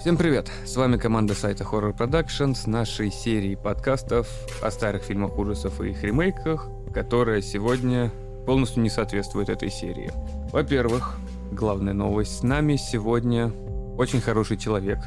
Всем привет! С вами команда сайта Horror Production с нашей серией подкастов о старых фильмах ужасов и их ремейках, которая сегодня полностью не соответствует этой серии. Во-первых, главная новость. С нами сегодня очень хороший человек,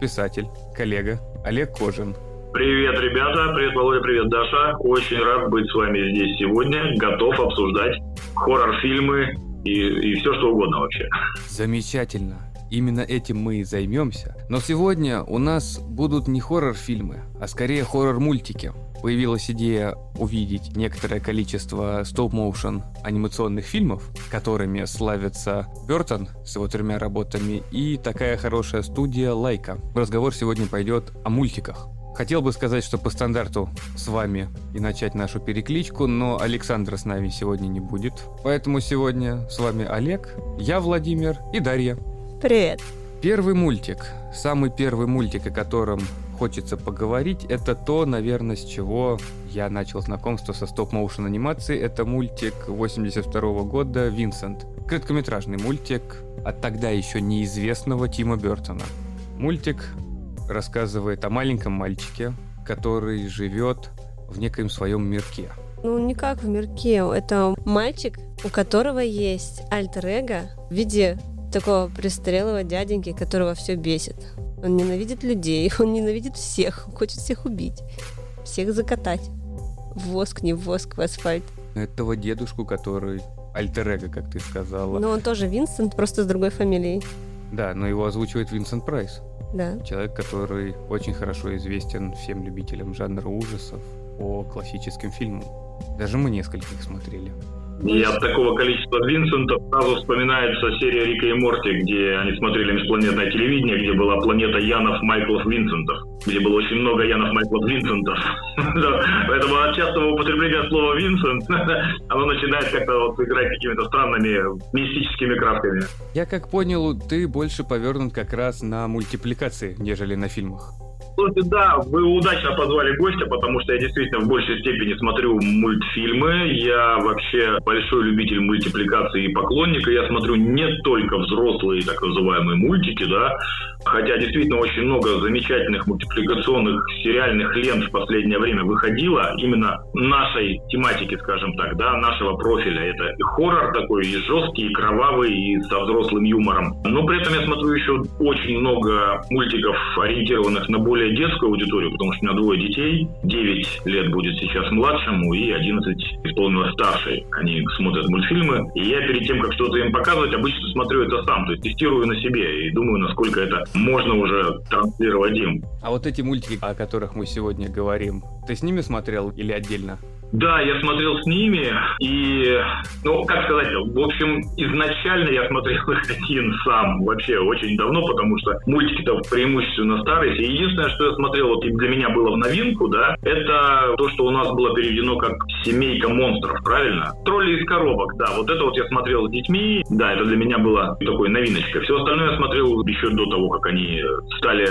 писатель, коллега Олег Кожин. Привет, ребята. Привет, Володя. Привет, Даша. Очень рад быть с вами здесь сегодня. Готов обсуждать хоррор-фильмы и, и все, что угодно вообще. Замечательно. Именно этим мы и займемся. Но сегодня у нас будут не хоррор-фильмы, а скорее хоррор-мультики. Появилась идея увидеть некоторое количество стоп-моушен анимационных фильмов, которыми славится Бертон с его тремя работами и такая хорошая студия Лайка. Разговор сегодня пойдет о мультиках. Хотел бы сказать, что по стандарту с вами и начать нашу перекличку, но Александра с нами сегодня не будет. Поэтому сегодня с вами Олег, я Владимир и Дарья. Привет. Первый мультик, самый первый мультик, о котором хочется поговорить, это то, наверное, с чего я начал знакомство со стоп-моушен анимацией. Это мультик 82 года «Винсент». Короткометражный мультик от тогда еще неизвестного Тима Бертона. Мультик рассказывает о маленьком мальчике, который живет в некоем своем мирке. Ну, не как в мирке. Это мальчик, у которого есть альтер-эго в виде такого престарелого дяденьки, которого все бесит. Он ненавидит людей, он ненавидит всех, хочет всех убить, всех закатать. В воск, не в воск, в асфальт. Этого дедушку, который альтер как ты сказала. Но он тоже Винсент, просто с другой фамилией. Да, но его озвучивает Винсент Прайс. Да. Человек, который очень хорошо известен всем любителям жанра ужасов по классическим фильмам. Даже мы несколько их смотрели. И от такого количества Винсентов сразу вспоминается серия Рика и Морти, где они смотрели межпланетное телевидение, где была планета Янов Майклов Винсентов, где было очень много Янов Майклов Винсентов. Поэтому от частого употребления слова Винсент оно начинает как-то вот играть какими-то странными мистическими красками. Я как понял, ты больше повернут как раз на мультипликации, нежели на фильмах. Слушайте, да, вы удачно позвали гостя, потому что я действительно в большей степени смотрю мультфильмы. Я вообще большой любитель мультипликации и поклонник. И я смотрю не только взрослые так называемые мультики, да, хотя действительно очень много замечательных мультипликационных сериальных лент в последнее время выходило именно нашей тематики, скажем так, да, нашего профиля. Это и хоррор такой, и жесткий, и кровавый, и со взрослым юмором. Но при этом я смотрю еще очень много мультиков, ориентированных на более более детскую аудиторию, потому что у меня двое детей, 9 лет будет сейчас младшему и 11 исполнилось старшей. Они смотрят мультфильмы, и я перед тем, как что-то им показывать, обычно смотрю это сам, то есть тестирую на себе и думаю, насколько это можно уже транслировать им. А вот эти мультики, о которых мы сегодня говорим, ты с ними смотрел или отдельно? Да, я смотрел с ними, и, ну, как сказать, в общем, изначально я смотрел их один сам, вообще очень давно, потому что мультики-то преимущественно старые. И единственное, что я смотрел, вот и для меня было в новинку, да, это то, что у нас было переведено как «Семейка монстров», правильно? «Тролли из коробок», да, вот это вот я смотрел с детьми, да, это для меня было такой новиночкой. Все остальное я смотрел еще до того, как они стали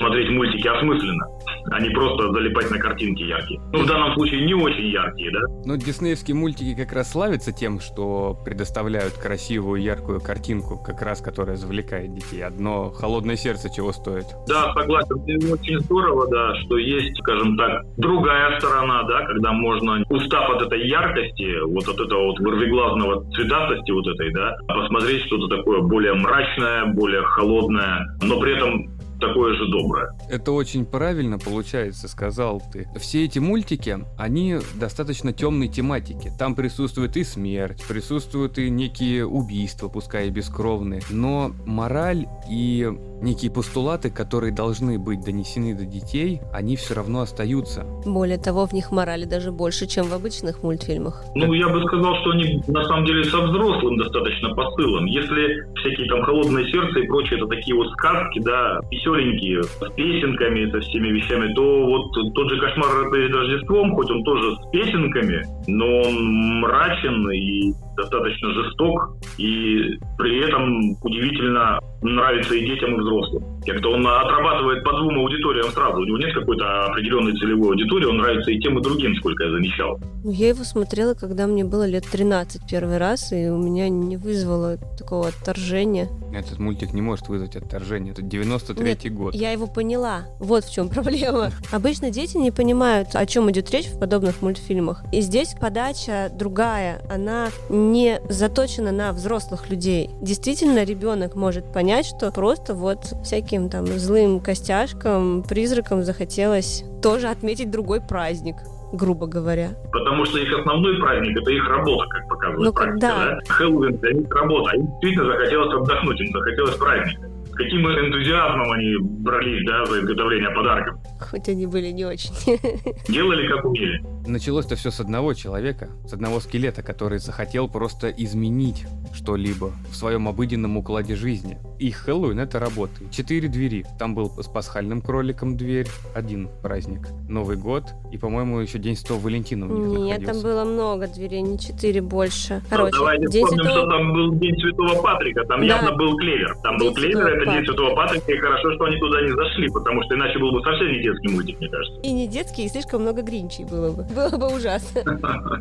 смотреть мультики осмысленно, а не просто залипать на картинки яркие. Ну, в данном случае не очень яркие, да? Ну, диснеевские мультики как раз славятся тем, что предоставляют красивую, яркую картинку, как раз которая завлекает детей. Одно холодное сердце чего стоит. Да, согласен. Очень здорово, да, что есть, скажем так, другая сторона, да, когда можно, устав от этой яркости, вот от этого вот вырвиглазного цветастости вот этой, да, посмотреть что-то такое более мрачное, более холодное, но при этом такое же доброе. Это очень правильно получается, сказал ты. Все эти мультики, они достаточно темной тематики. Там присутствует и смерть, присутствуют и некие убийства, пускай и бескровные. Но мораль и некие постулаты, которые должны быть донесены до детей, они все равно остаются. Более того, в них морали даже больше, чем в обычных мультфильмах. Ну, я бы сказал, что они на самом деле со взрослым достаточно посылом. Если всякие там «Холодное сердце» и прочее, это такие вот сказки, да, веселенькие, с песенками, со всеми вещами, то вот тот же «Кошмар перед Рождеством», хоть он тоже с песенками, но он мрачен и достаточно жесток и при этом удивительно нравится и детям, и взрослым. Как-то он отрабатывает по двум аудиториям сразу. У него нет какой-то определенной целевой аудитории, он нравится и тем, и другим, сколько я замечал. Ну, я его смотрела, когда мне было лет 13 первый раз, и у меня не вызвало такого отторжения. Этот мультик не может вызвать отторжение. Это 93-й год. Я его поняла. Вот в чем проблема. Обычно дети не понимают, о чем идет речь в подобных мультфильмах. И здесь подача другая. Она не заточена на взрослых людей. Действительно, ребенок может понять, понять, что просто вот всяким там злым костяшкам, призракам захотелось тоже отметить другой праздник грубо говоря. Потому что их основной праздник это их работа, как показывает ну, практика, когда... да? Хэллоуин для них работа. А им действительно захотелось отдохнуть, им захотелось праздника каким энтузиазмом они брались, да, за изготовление подарков. Хоть они были не очень. Делали как умели. Началось-то все с одного человека, с одного скелета, который захотел просто изменить что-либо в своем обыденном укладе жизни. И Хэллоуин это работает. Четыре двери. Там был с пасхальным кроликом дверь, один праздник, Новый год и, по-моему, еще День Святого Валентина у них Нет, находился. там было много дверей, не четыре больше. Ну, Короче, давайте День вспомним, Святого... что там был День Святого Патрика, там Да. явно был клевер. Там был День клевер, Святого это День Патрика. Святого Патрика, и хорошо, что они туда не зашли, потому что иначе был бы совсем не детский мультик, мне кажется. И не детский, и слишком много гринчей было бы. Было бы ужасно.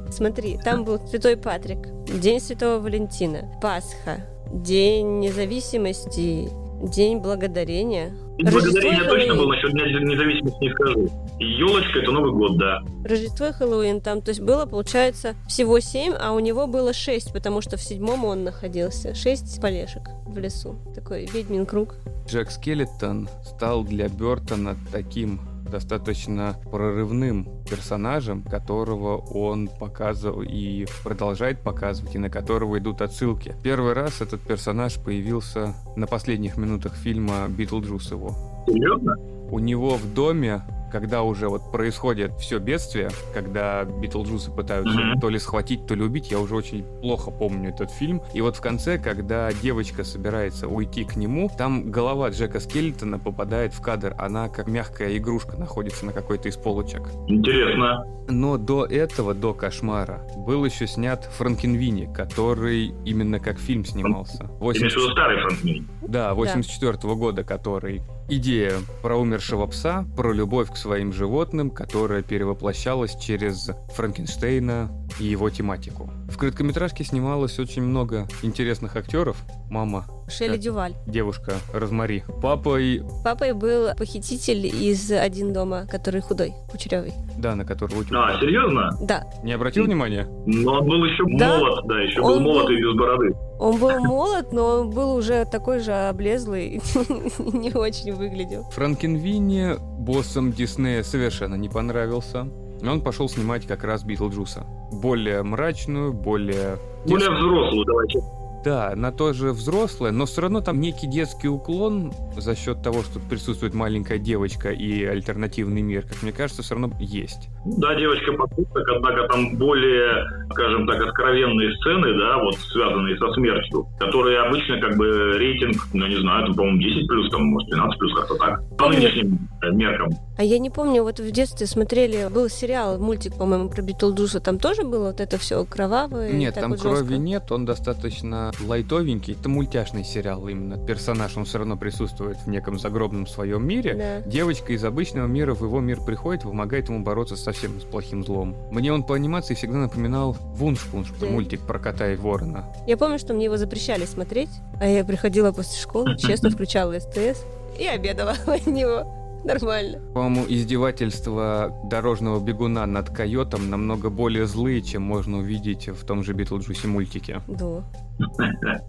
Смотри, там был Святой Патрик, День Святого Валентина, Пасха, День независимости, День благодарения. И благодарение Рождество точно был, насчет Дня независимости не скажу. Елочка это Новый год, да. Рождество и Хэллоуин там, то есть было, получается, всего семь, а у него было шесть, потому что в седьмом он находился. Шесть полешек в лесу. Такой ведьмин круг. Джек Скелетон стал для Бертона таким достаточно прорывным персонажем, которого он показывал и продолжает показывать, и на которого идут отсылки. Первый раз этот персонаж появился на последних минутах фильма «Битлджус» его. Серьезно? У него в доме когда уже вот происходит все бедствие, когда Битлджусы пытаются Мгм. то ли схватить, то ли убить, я уже очень плохо помню этот фильм. И вот в конце, когда девочка собирается уйти к нему, там голова Джека Скелетона попадает в кадр. Она как мягкая игрушка находится на какой-то из полочек. Интересно. Но до этого, до кошмара, был еще снят Франкенвини, который именно как фильм снимался. Ты имеешь в 80 виду старый Франкенвини? да, 84 года, который идея про умершего пса, про любовь к своим животным, которая перевоплощалась через Франкенштейна и его тематику. В короткометражке снималось очень много интересных актеров. Мама, Шелли Так. Дюваль. девушка Розмари, папа и... Папой был похититель из «Один дома», который худой, кучерявый. Да, на которого... А, серьезно? Да, Не обратил внимания? Но он был еще Да. молод, да, еще Он был молод был- и без бороды. он был молод, но он был уже такой же облезлый, не очень выглядел. Франкенвини боссом Диснея совершенно не понравился. Он пошел снимать как раз Битлджуса. Более мрачную, более... Более взрослую, давайте. Да, на то же взрослое, но все равно там некий детский уклон за счет того, что присутствует маленькая девочка и альтернативный мир, как мне кажется, все равно есть. Да, девочка подросток, однако там более, скажем так, откровенные сцены, да, вот связанные со смертью, которые обычно как бы рейтинг, ну не знаю, там, по-моему, 10 плюс, там, может, 12 плюс, как-то так. По нынешним э, меркам. А я не помню, вот в детстве смотрели, был сериал, мультик, по-моему, про Битлджуса, там тоже было вот это все кровавое? Нет, там вот крови жестко? нет, он достаточно лайтовенький. Это мультяшный сериал именно. Персонаж, он все равно присутствует в неком загробном своем мире. Да. Девочка из обычного мира в его мир приходит, помогает ему бороться совсем с плохим злом. Мне он по анимации всегда напоминал Вуншпунш, Да. мультик про кота и ворона. Я помню, что мне его запрещали смотреть, а я приходила после школы, честно включала СТС и обедала от него. Нормально. По-моему, издевательства дорожного бегуна над койотом намного более злые, чем можно увидеть в том же Битлджусе мультике. Да.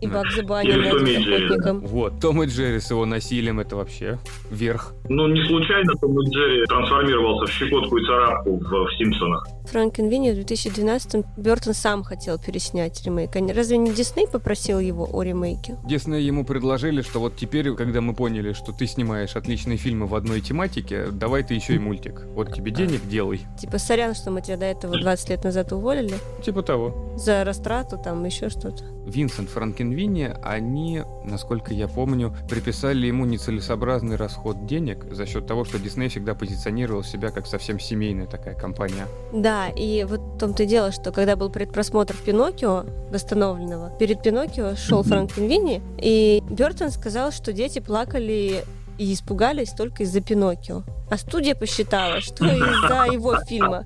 И над Джерри. охотником. Вот, Том и Джерри с его насилием это вообще верх. Ну, не случайно Том и Джерри трансформировался в щекотку и царапку в, в Симпсонах. Франкенвини в 2012-м Бертон сам хотел переснять ремейк. Разве не Дисней попросил его о ремейке? Дисней ему предложили, что вот теперь, когда мы поняли, что ты снимаешь отличные фильмы в одной тематике, давай ты еще и мультик. Вот тебе денег, делай. Типа, сорян, что мы тебя до этого 20 лет назад уволили Типа того. за растрату, там еще что-то. Винсент Франкенвини, они, насколько я помню, приписали ему нецелесообразный расход денег за счет того, что Дисней всегда позиционировал себя как совсем семейная такая компания. Да, и вот в том-то и дело, что когда был предпросмотр Пиноккио, восстановленного, перед Пиноккио шел Франкенвини, и Бертон сказал, что дети плакали и испугались только из-за Пиноккио. А студия посчитала, что из-за его фильма.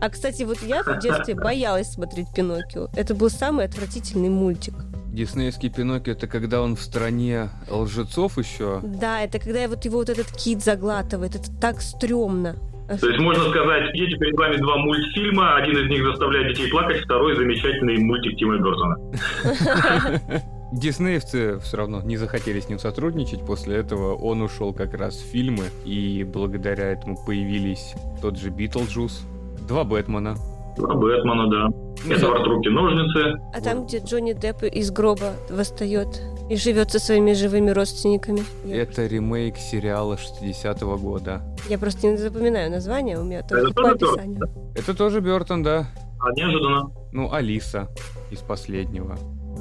А, кстати, вот я в детстве боялась смотреть Пиноккио. Это был самый отвратительный мультик. Диснеевский Пиноккио это когда он в стране лжецов еще. Да, это когда вот его вот этот кит заглатывает. Это так стрёмно. То есть можно сказать, дети перед вами два мультфильма, один из них заставляет детей плакать, второй замечательный мультик Тима Бертона. Диснеевцы все равно не захотели с ним сотрудничать. После этого он ушел как раз в фильмы, и благодаря этому появились тот же Битлджус, два Бэтмена. Два Бэтмена, да. Эдвард Руки-ножницы. А там, где Джонни Депп из гроба восстает и живет со своими живыми родственниками. Я, Это ремейк сериала 60-го года. я просто не запоминаю название, у меня только Это по тоже описанию. Это тоже Бертон, да. А неожиданно. Ну, Алиса из последнего.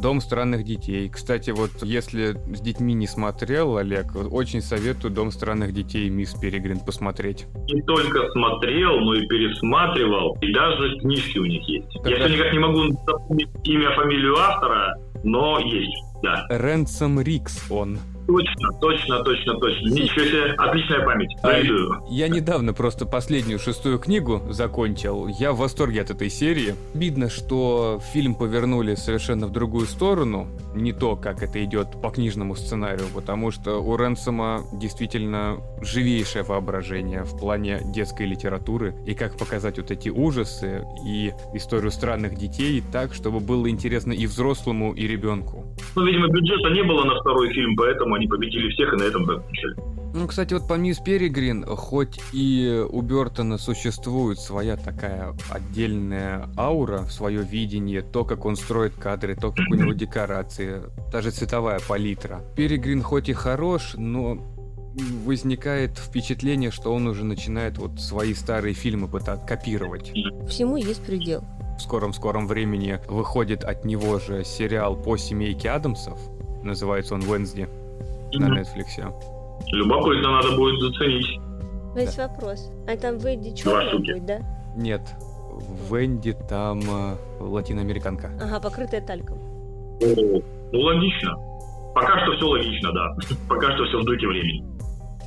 Дом странных детей. Кстати, вот если с детьми не смотрел, Олег, очень советую Дом странных детей Мисс Перегрин посмотреть. Не только смотрел, но и пересматривал. И даже книжки у них есть. Я Тогда- все никак не могу запомнить имя, фамилию автора, но есть, да. Рэнсом Рикс он. Точно, точно, точно, точно. Ничего себе, отличная память. Завидую. Я недавно просто последнюю шестую книгу закончил. Я в восторге от этой серии. Видно, что фильм повернули совершенно в другую сторону. Не то, как это идет по книжному сценарию, потому что у Ренсома действительно живейшее воображение в плане детской литературы. И как показать вот эти ужасы и историю странных детей так, чтобы было интересно и взрослому, и ребенку. Ну, видимо, бюджета не было на второй фильм, поэтому они победили всех и на этом закончили. Ну, кстати, вот по Мисс Перегрин, хоть и у Бертона существует своя такая отдельная аура, свое видение, то, как он строит кадры, то, как у него декорации, даже цветовая палитра. Перегрин хоть и хорош, но возникает впечатление, что он уже начинает вот свои старые фильмы пытаться копировать. Всему есть предел. В скором-скором времени выходит от него же сериал по семейке Адамсов. Называется он «Wednesday» на. Netflix. Любопытно, надо будет заценить. Но есть вопрос. А там Венди черная будет, да? Нет, Венди там э, латиноамериканка. Ага, покрытая тальком. О, Ну, логично. Пока что все логично, да. Пока что все в духе времени.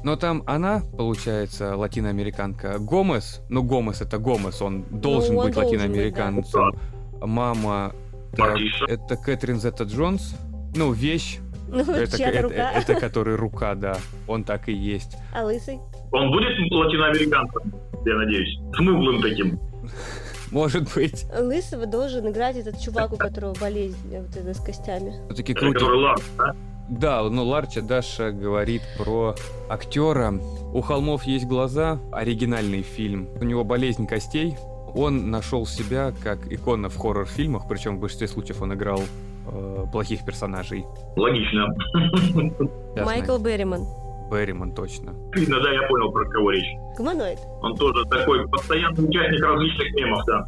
Но там она, получается, латиноамериканка. Гомес, ну Гомес это Гомес, он должен он быть должен быть, латиноамериканцем. Мама, так, это Кэтрин Зетта Джонс. Ну, вещь, Ну, это, чья-то это, рука. это который рука, да. Он так и есть. А лысый? Он будет латиноамериканцем, я надеюсь. Смуглым таким. Может быть. Лысого должен играть этот чувак, у которого болезнь э, вот эта с костями. Все-таки Это крутит. который Ларс, да? Да, ну Ларча Даша говорит про актера. У холмов есть глаза, оригинальный фильм. У него болезнь костей. Он нашел себя как икона в хоррор-фильмах, причем в большинстве случаев он играл э, плохих персонажей. Логично. Ясно. Майкл Берриман. Берриман, точно. Видно, да, я понял, про кого речь. Гуманоид. Он тоже такой постоянный участник различных мемов, да.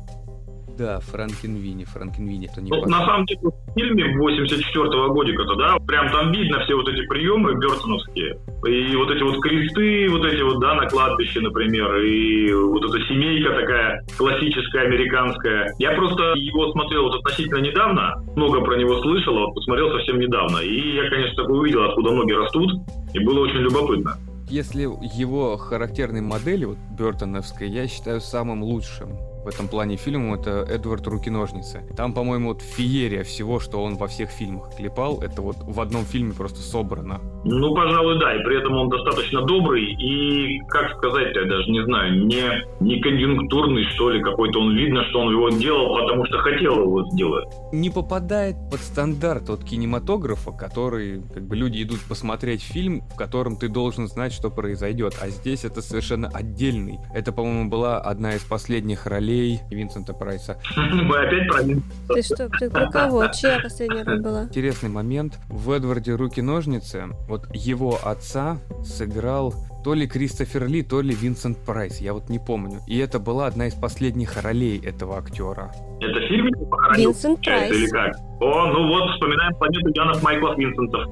Да, Франкенвини, Франкенвини, это не Ну, на самом деле, в фильме 84-го годика-то, да, прям там видно все вот эти приемы бертоновские. И вот эти вот кресты, вот эти вот, да, на кладбище, например, и вот эта семейка такая классическая, американская. Я просто его смотрел вот относительно недавно, много про него слышал, а вот посмотрел совсем недавно. И я, конечно, такой увидел, откуда ноги растут, и было очень любопытно. Если его характерной модели, вот Бертоновской, я считаю самым лучшим в этом плане фильмом, это Эдвард Руки-ножницы. Там, по-моему, вот феерия всего, что он во всех фильмах клепал, это вот в одном фильме просто собрано. Ну, пожалуй, да, и при этом он достаточно добрый и, как сказать, я даже не знаю, не, не конъюнктурный, что ли, какой-то. Он видно, что он его делал, потому что хотел его сделать. Не попадает под стандарт от кинематографа, который, как бы, люди идут посмотреть фильм, в котором ты должен знать, что произойдет. А здесь это совершенно отдельный. Это, по-моему, была одна из последних ролей Винсента Прайса. Мы опять про. Ты что, ты про кого? Чья последняя роль была? Интересный момент. В Эдварде Руки-ножницы вот его отца сыграл то ли Кристофер Ли, то ли Винсент Прайс, я вот не помню. И это была одна из последних ролей этого актера. Это фильм Винсент Прайс. Или как? О, ну вот, вспоминаем планету Янов Майклов Винсентов.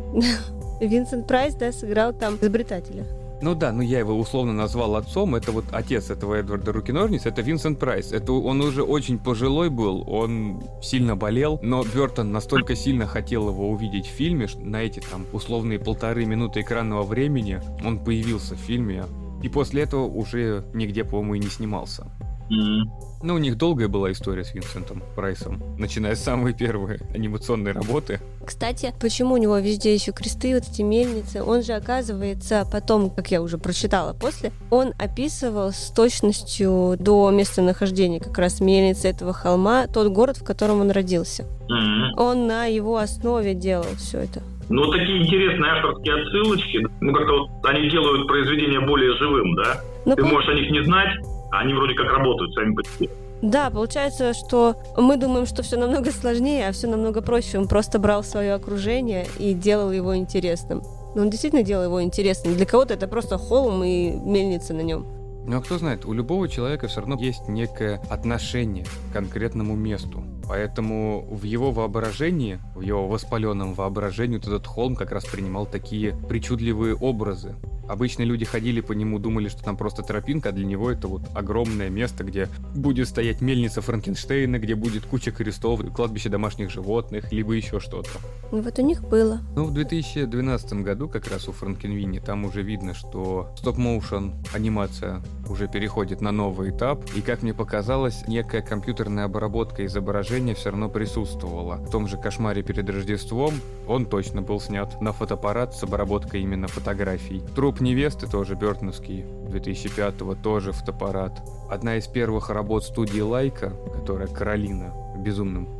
Винсент Прайс, да, сыграл там изобретателя. Ну да, ну я его условно назвал отцом. Это вот отец этого Эдварда Руки-Ножниц, это Винсент Прайс. Это он уже очень пожилой был, он сильно болел, но Бертон настолько сильно хотел его увидеть в фильме, что на эти там условные полторы минуты экранного времени он появился в фильме. И после этого уже нигде, по-моему, и не снимался. М. Ну, у них долгая была история с Винсентом Прайсом, начиная с самой первой анимационной работы. Кстати, почему у него везде еще кресты, вот эти мельницы? Он же, оказывается, потом, как я уже прочитала после, он описывал с точностью до местонахождения как раз мельницы этого холма тот город, в котором он родился. М. Он на его основе делал все это. Ну, такие интересные авторские отсылочки. Ну, как-то вот они делают произведение более живым, да? Ну, Ты можешь о них не знать, они вроде как работают сами по себе. Да, получается, что мы думаем, что все намного сложнее, а все намного проще. Он просто брал свое окружение и делал его интересным. Но он действительно делал его интересным. Для кого-то это просто холм и мельница на нем. Ну а кто знает, у любого человека все равно есть некое отношение к конкретному месту. Поэтому в его воображении, в его воспаленном воображении вот этот холм как раз принимал такие причудливые образы. Обычно люди ходили по нему, думали, что там просто тропинка, а для него это вот огромное место, где будет стоять мельница Франкенштейна, где будет куча крестов, кладбище домашних животных, либо еще что-то. Ну вот у них было. Ну, в 2012 году как раз у Франкенвини там уже видно, что стоп-моушен анимация уже переходит на новый этап, и, как мне показалось, некая компьютерная обработка изображения все равно присутствовала. В том же «Кошмаре перед Рождеством» он точно был снят на фотоаппарат с обработкой именно фотографий. «Труп невесты» тоже Бертоновский 2005-го, тоже фотоаппарат. Одна из первых работ студии Лайка, которая «Каролина»,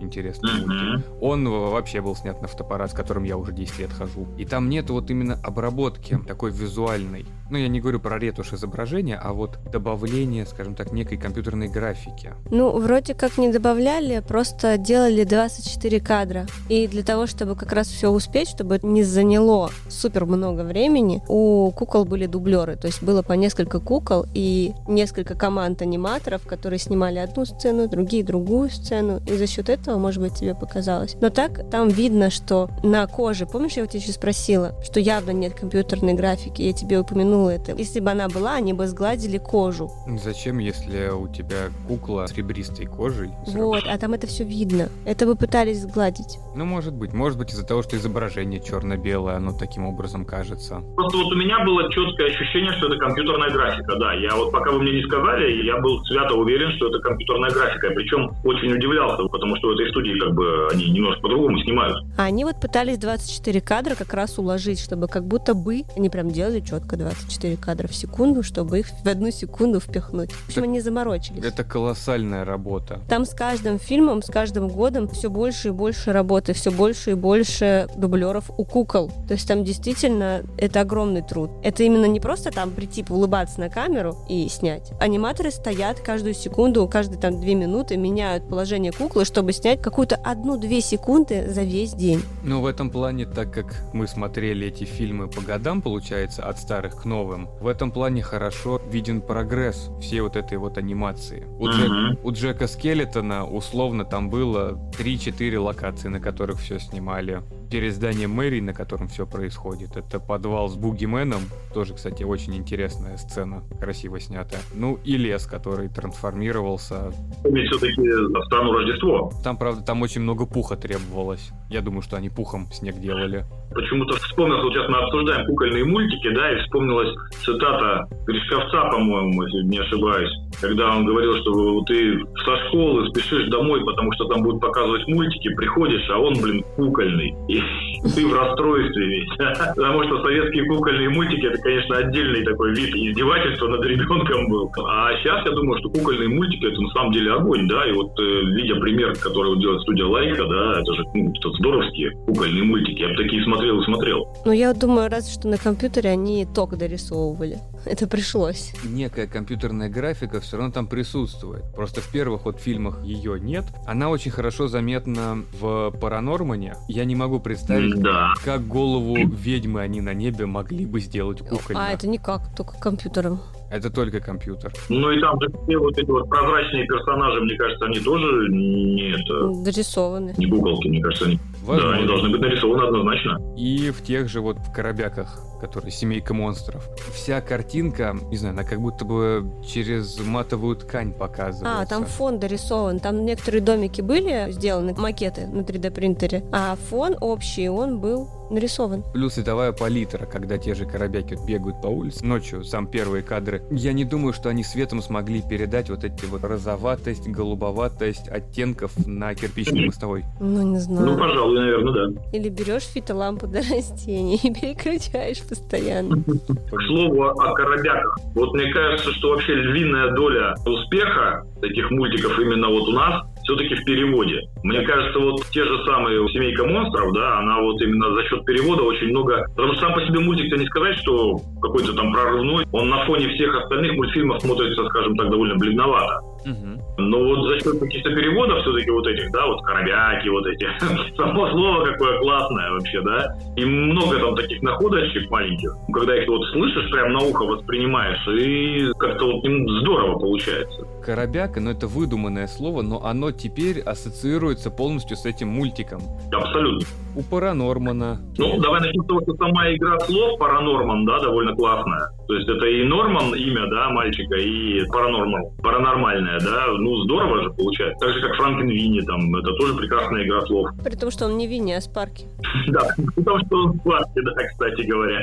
интересном мультике. Мгм. Он вообще был снят на фотоаппарат, с которым я уже 10 лет хожу. И там нет вот именно обработки такой визуальной. Ну, я не говорю про ретушь изображения, а вот добавление, скажем так, некой компьютерной графики. Ну, вроде как не добавляли, просто делали 24 кадра. И для того, чтобы как раз все успеть, чтобы это не заняло супер много времени, у кукол были дублеры. То есть было по несколько кукол и несколько команд аниматоров, которые снимали одну сцену, другие другую сцену. И за счет этого, может быть, тебе показалось. Но так там видно, что на коже, помнишь, я у тебя еще спросила, что явно нет компьютерной графики, я тебе упомянула это. Если бы она была, они бы сгладили кожу. Зачем, если у тебя кукла с ребристой кожей? Вот, а там это все видно. Это бы пытались сгладить. Ну, может быть. Может быть из-за того, что изображение черно-белое, оно таким образом кажется. Просто вот у меня было четкое ощущение, что это компьютерная графика, да. Я вот пока вы мне не сказали, я был свято уверен, что это компьютерная графика. Причем очень удивлялся, потому что в этой студии как бы они немножко по-другому снимают. А они вот пытались 24 кадра как раз уложить, чтобы как будто бы они прям делали четко 24 кадра в секунду, чтобы их в одну секунду впихнуть. В общем, они заморочились. Это колоссальная работа. Там с каждым фильмом, с каждым годом все больше и больше работы, все больше и больше дублеров у кукол. То есть там действительно это огромный труд. Это именно не просто там прийти, улыбаться на камеру и снять. Аниматоры стоят каждую секунду, каждые там две минуты меняют положение куклы, чтобы снять какую-то одну-две секунды за весь день. Ну, в этом плане, так как мы смотрели эти фильмы по годам, получается, от старых к новым, в этом плане хорошо виден прогресс всей вот этой вот анимации. У. Джек- у Джека Скелетона условно там было 3-4 локации, на которых все снимали. Перед зданием мэрии, на котором все происходит. Это подвал с Бугименом. Тоже, кстати, очень интересная сцена, красиво снятая. Ну и лес, который трансформировался. Помнить все-таки страну Рождество. Там, правда, там очень много пуха требовалось. Я думаю, что они пухом снег делали. Почему-то вспомнил, вот сейчас мы обсуждаем кукольные мультики, да, и вспомнилась цитата Гришковца, по-моему, если не ошибаюсь, когда он говорил, что ты со школы спешишь домой, потому что там будут показывать мультики, приходишь, а он, блин, кукольный. И ты в расстройстве весь. Потому что советские кукольные мультики, это, конечно, отдельный такой вид издевательства над ребенком был. А сейчас я думаю, что кукольные мультики, это на самом деле огонь, да, и вот э, видя пример, который делает студия Лайка, да, это же ну, что здоровские кукольные мультики, я бы такие смотрел и смотрел. Но я думаю, разве что на компьютере они ток дорисовывали. Это пришлось. Некая компьютерная графика все равно там присутствует. Просто в первых вот фильмах ее нет. Она очень хорошо заметна в Паранормане. Я не могу представить, Да. как голову ведьмы они на небе могли бы сделать кукольно. А, это никак, только компьютером. Это только компьютер. Ну и там же все вот эти вот прозрачные персонажи, мне кажется, они тоже не это, Дорисованы. не куколки, мне кажется, они, да, Возможно. они должны быть нарисованы однозначно. И в тех же вот коробяках, которые семейка монстров. Вся картинка, не знаю, она как будто бы через матовую ткань показывается. А, там фон дорисован. Там некоторые домики были сделаны, макеты на 3D принтере, а фон общий, он был нарисован. Плюс световая палитра, когда те же коробяки бегают по улице ночью, сам первые кадры. Я не думаю, что они светом смогли передать вот эти вот розоватость, голубоватость оттенков на кирпичной мостовой. Ну, не Ну, знаю. пожалуй, наверное, да. Или берешь фитолампу для растений и переключаешь постоянно. К слову о коробяках. Вот мне кажется, что вообще львиная доля успеха этих мультиков именно вот у нас все-таки в переводе. Мне кажется, вот те же самые «Семейка монстров», да, она вот именно за счет перевода очень много... Потому что сам по себе мультик-то не сказать, что какой-то там прорывной. Он на фоне всех остальных мультфильмов смотрится, скажем так, довольно бледновато. Мгм. Но вот за счет каких-то переводов все-таки вот этих, да, вот коробяки вот эти, само слово какое классное вообще, да, и много там таких находочек маленьких, когда их вот слышишь, прям на ухо воспринимаешь, и как-то вот им здорово получается. Коробяка, ну это выдуманное слово, но оно теперь ассоциируется полностью с этим мультиком. Абсолютно. У Паранормана. Ну, давай начнем с того, что сама игра слов Паранорман, да, довольно классная. То есть это и Норман имя, да, мальчика, и Паранормал, паранормальная, да, ну здорово же получается. Так же, как Франкенвини, там, это тоже прекрасная игра слов. При том, что он не Винни, а Спарки. Да, потому что он Спарки, да, кстати говоря.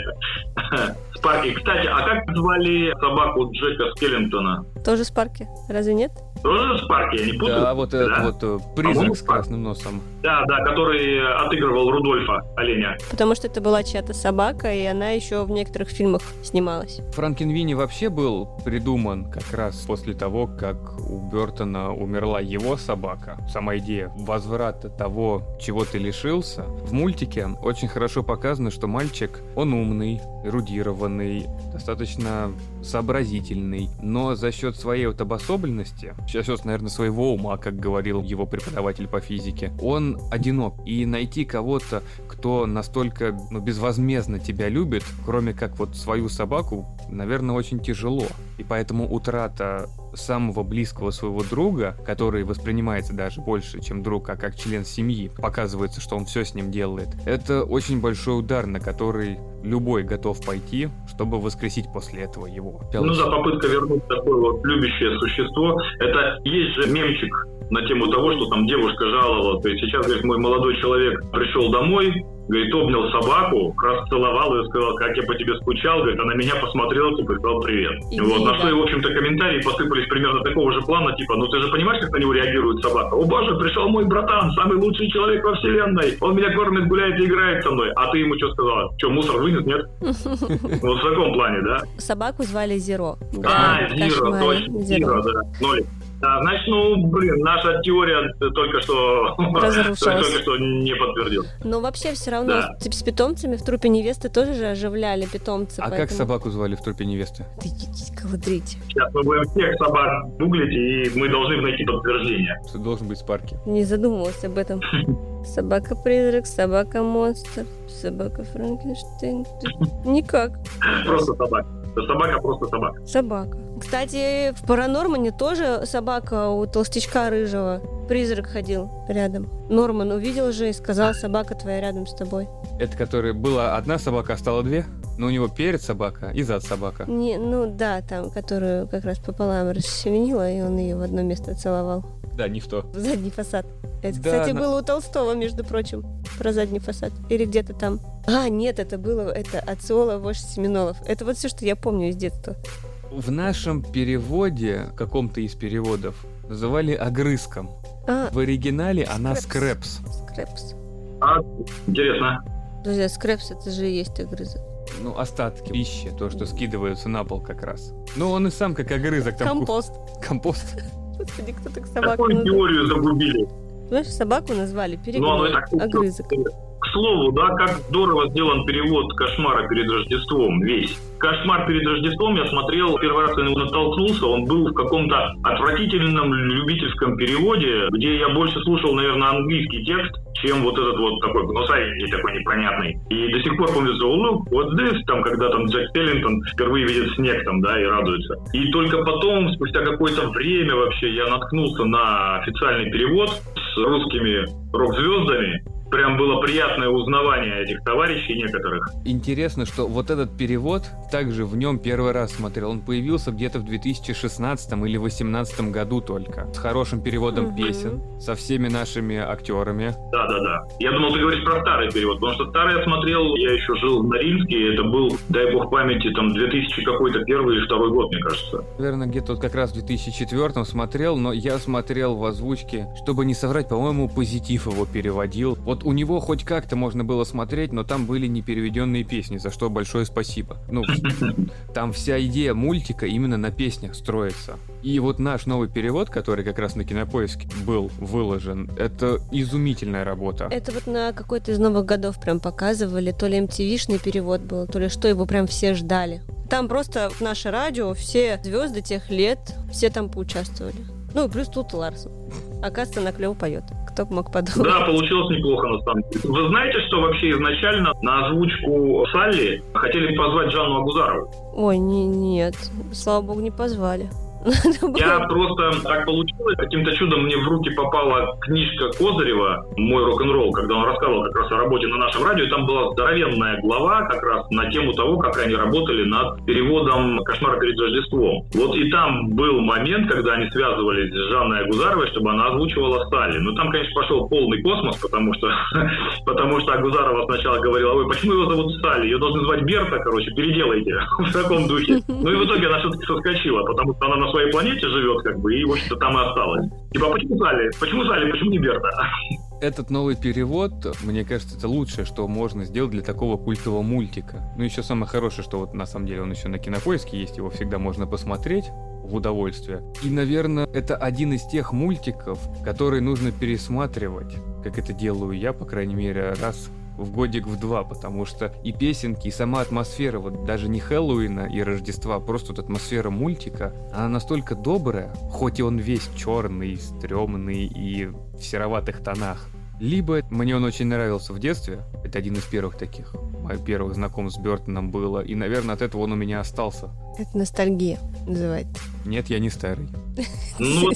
Спарки. Кстати, а как звали собаку Джека Скеллингтона? Тоже Спарки. Разве нет? Тоже Спарки, я не путаю? Да, вот этот вот э, призрак По-моему, с красным носом. Да, да, который отыгрывал Рудольфа, оленя. Потому что это была чья-то собака, и она еще в некоторых фильмах снималась. Франкенвини вообще был придуман как раз после того, как у Бертона умерла его собака. Сама идея возврата того, чего ты лишился. В мультике очень хорошо показано, что мальчик, он умный, эрудированный, достаточно сообразительный, но за счет своей вот обособленности, счет, наверное, своего ума, как говорил его преподаватель по физике, он одинок. И найти кого-то, кто настолько ну, безвозмездно тебя любит, кроме как вот свою собаку, наверное, очень тяжело. И поэтому утрата самого близкого своего друга, который воспринимается даже больше, чем друг, а как член семьи, показывается, что он все с ним делает, это очень большой удар, на который любой готов пойти, чтобы воскресить после этого его. Ну да, попытка вернуть такое вот любящее существо. Это есть же мемчик на тему того, что там девушка жаловала. То есть сейчас, говорит, мой молодой человек пришел домой, говорит, обнял собаку, расцеловал ее, сказал, как я по тебе скучал, говорит, она меня посмотрела, типа, сказал привет. Иди, вот, на что да. и, в общем-то, комментарии посыпались примерно такого же плана, типа, ну ты же понимаешь, как на него реагирует собака? О боже, пришел мой братан, самый лучший человек во вселенной, он меня кормит, гуляет и играет со мной. А ты ему что сказала? Что, мусор вынес, нет? Вот в таком плане, да? Собаку звали Зеро. А, «Кошмаре». точно, Зиро, да, нолик. Да, значит, ну, блин, наша теория только что, только что не подтвердилась. Но вообще все равно Да. с, с питомцами в трупе невесты тоже же оживляли питомцы. А как поэтому- собаку звали в трупе невесты? Да идите колодрите. Сейчас мы будем всех собак гуглить, и мы должны найти подтверждение. Что должен быть Спарки. Не задумывалась об этом. Собака-призрак, собака-монстр, собака Франкенштейн. Никак. Просто собака. Собака просто собака. Собака. Кстати, в Паранормане тоже собака у толстячка рыжего. Призрак ходил рядом. Норман увидел же и сказал, собака твоя рядом с тобой. Это которая была одна собака, а стало две? Но у него перед собака и зад собака. Не, ну да, там, которую как раз пополам расчленила, и он ее в одно место целовал. Да, не в то. В задний фасад. Это, Да, кстати, на- было у Толстого, между прочим, про задний фасад. Или где-то там. А, нет, это было, это Ациола, вождь Семенолов. Это вот все, что я помню из детства. В нашем переводе, каком-то из переводов, называли огрызком. А, В оригинале она скрепс. скрепс. А, интересно. Друзья, а скрепс это же и есть огрызок. Ну, остатки пищи, то, что скидываются на пол как раз. Ну, он и сам как огрызок. Там ку- Компост. Компост. Господи, кто так собаку Какую теорию загубили? Знаешь, собаку назвали Ну, оно и перегной, так огрызок. Слову, да, как здорово сделан перевод «Кошмара перед Рождеством» весь. «Кошмар перед Рождеством» я смотрел, первый раз на него натолкнулся, он был в каком-то отвратительном любительском переводе, где я больше слушал, наверное, английский текст, чем вот этот вот такой гнусавенький, такой непонятный. И до сих пор помню, что look, вот здесь, там, когда там Джек Теллинтон впервые видит снег там, да, и радуется. И только потом, спустя какое-то время вообще, я наткнулся на официальный перевод с русскими рок-звездами, прям было приятное узнавание этих товарищей некоторых. Интересно, что вот этот перевод, также в нем первый раз смотрел, он появился где-то в 2016 или 2018 году только, с хорошим переводом угу. песен, со всеми нашими актерами. Да-да-да. Я думал, ты говоришь про старый перевод, потому что старый я смотрел, я еще жил в Норильске, это был, дай бог памяти, там 2000 какой-то первый или второй год, мне кажется. Наверное, где-то вот как раз в 2004 смотрел, но я смотрел в озвучке, чтобы не соврать, по-моему, позитив его переводил. Вот у него хоть как-то можно было смотреть, но там были непереведенные песни, за что большое спасибо. Ну, там вся идея мультика именно на песнях строится. И вот наш новый перевод, который как раз на Кинопоиске был выложен, это изумительная работа. Это вот на какой-то из новых годов прям показывали, то ли MTV-шный перевод был, то ли что, его прям все ждали. Там просто наше радио, все звезды тех лет, все там поучаствовали. Ну, плюс тут Ларсон. Оказывается, она клево поет. Кто бы мог подумать. Да, получилось неплохо на самом деле. Вы знаете, что вообще изначально на озвучку Салли хотели позвать Жанну Агузарову? Ой, не, нет. Слава богу, не позвали. Я просто так получилось, каким-то чудом мне в руки попала книжка Козырева «Мой рок-н-ролл», когда он рассказывал как раз о работе на нашем радио, и там была здоровенная глава как раз на тему того, как они работали над переводом «Кошмар перед Рождеством». Вот и там был момент, когда они связывались с Жанной Агузаровой, чтобы она озвучивала Стали. Ну, там, конечно, пошел полный космос, потому что, потому что Агузарова сначала говорила, ой, почему его зовут Стали? Ее должны звать Берта, короче, переделайте в таком духе. Ну и в итоге она все-таки соскочила, потому что она на своей планете живет, как бы, и, в общем-то, там и осталась. Типа, почему Салли? Почему Салли? Почему не Берта? Этот новый перевод, мне кажется, это лучшее, что можно сделать для такого культового мультика. Ну, еще самое хорошее, что вот на самом деле он еще на кинопоиске есть, его всегда можно посмотреть в удовольствие. И, наверное, это один из тех мультиков, которые нужно пересматривать, как это делаю я, по крайней мере, раз в годик в два, потому что и песенки, и сама атмосфера, вот даже не Хэллоуина и Рождества, а просто вот атмосфера мультика, она настолько добрая, хоть и он весь черный, стрёмный и в сероватых тонах. Либо мне он очень нравился в детстве, это один из первых таких, моих первых знакомств с Бертоном было, и, наверное, от этого он у меня остался. Это ностальгия называется. Нет, я не старый. Ну,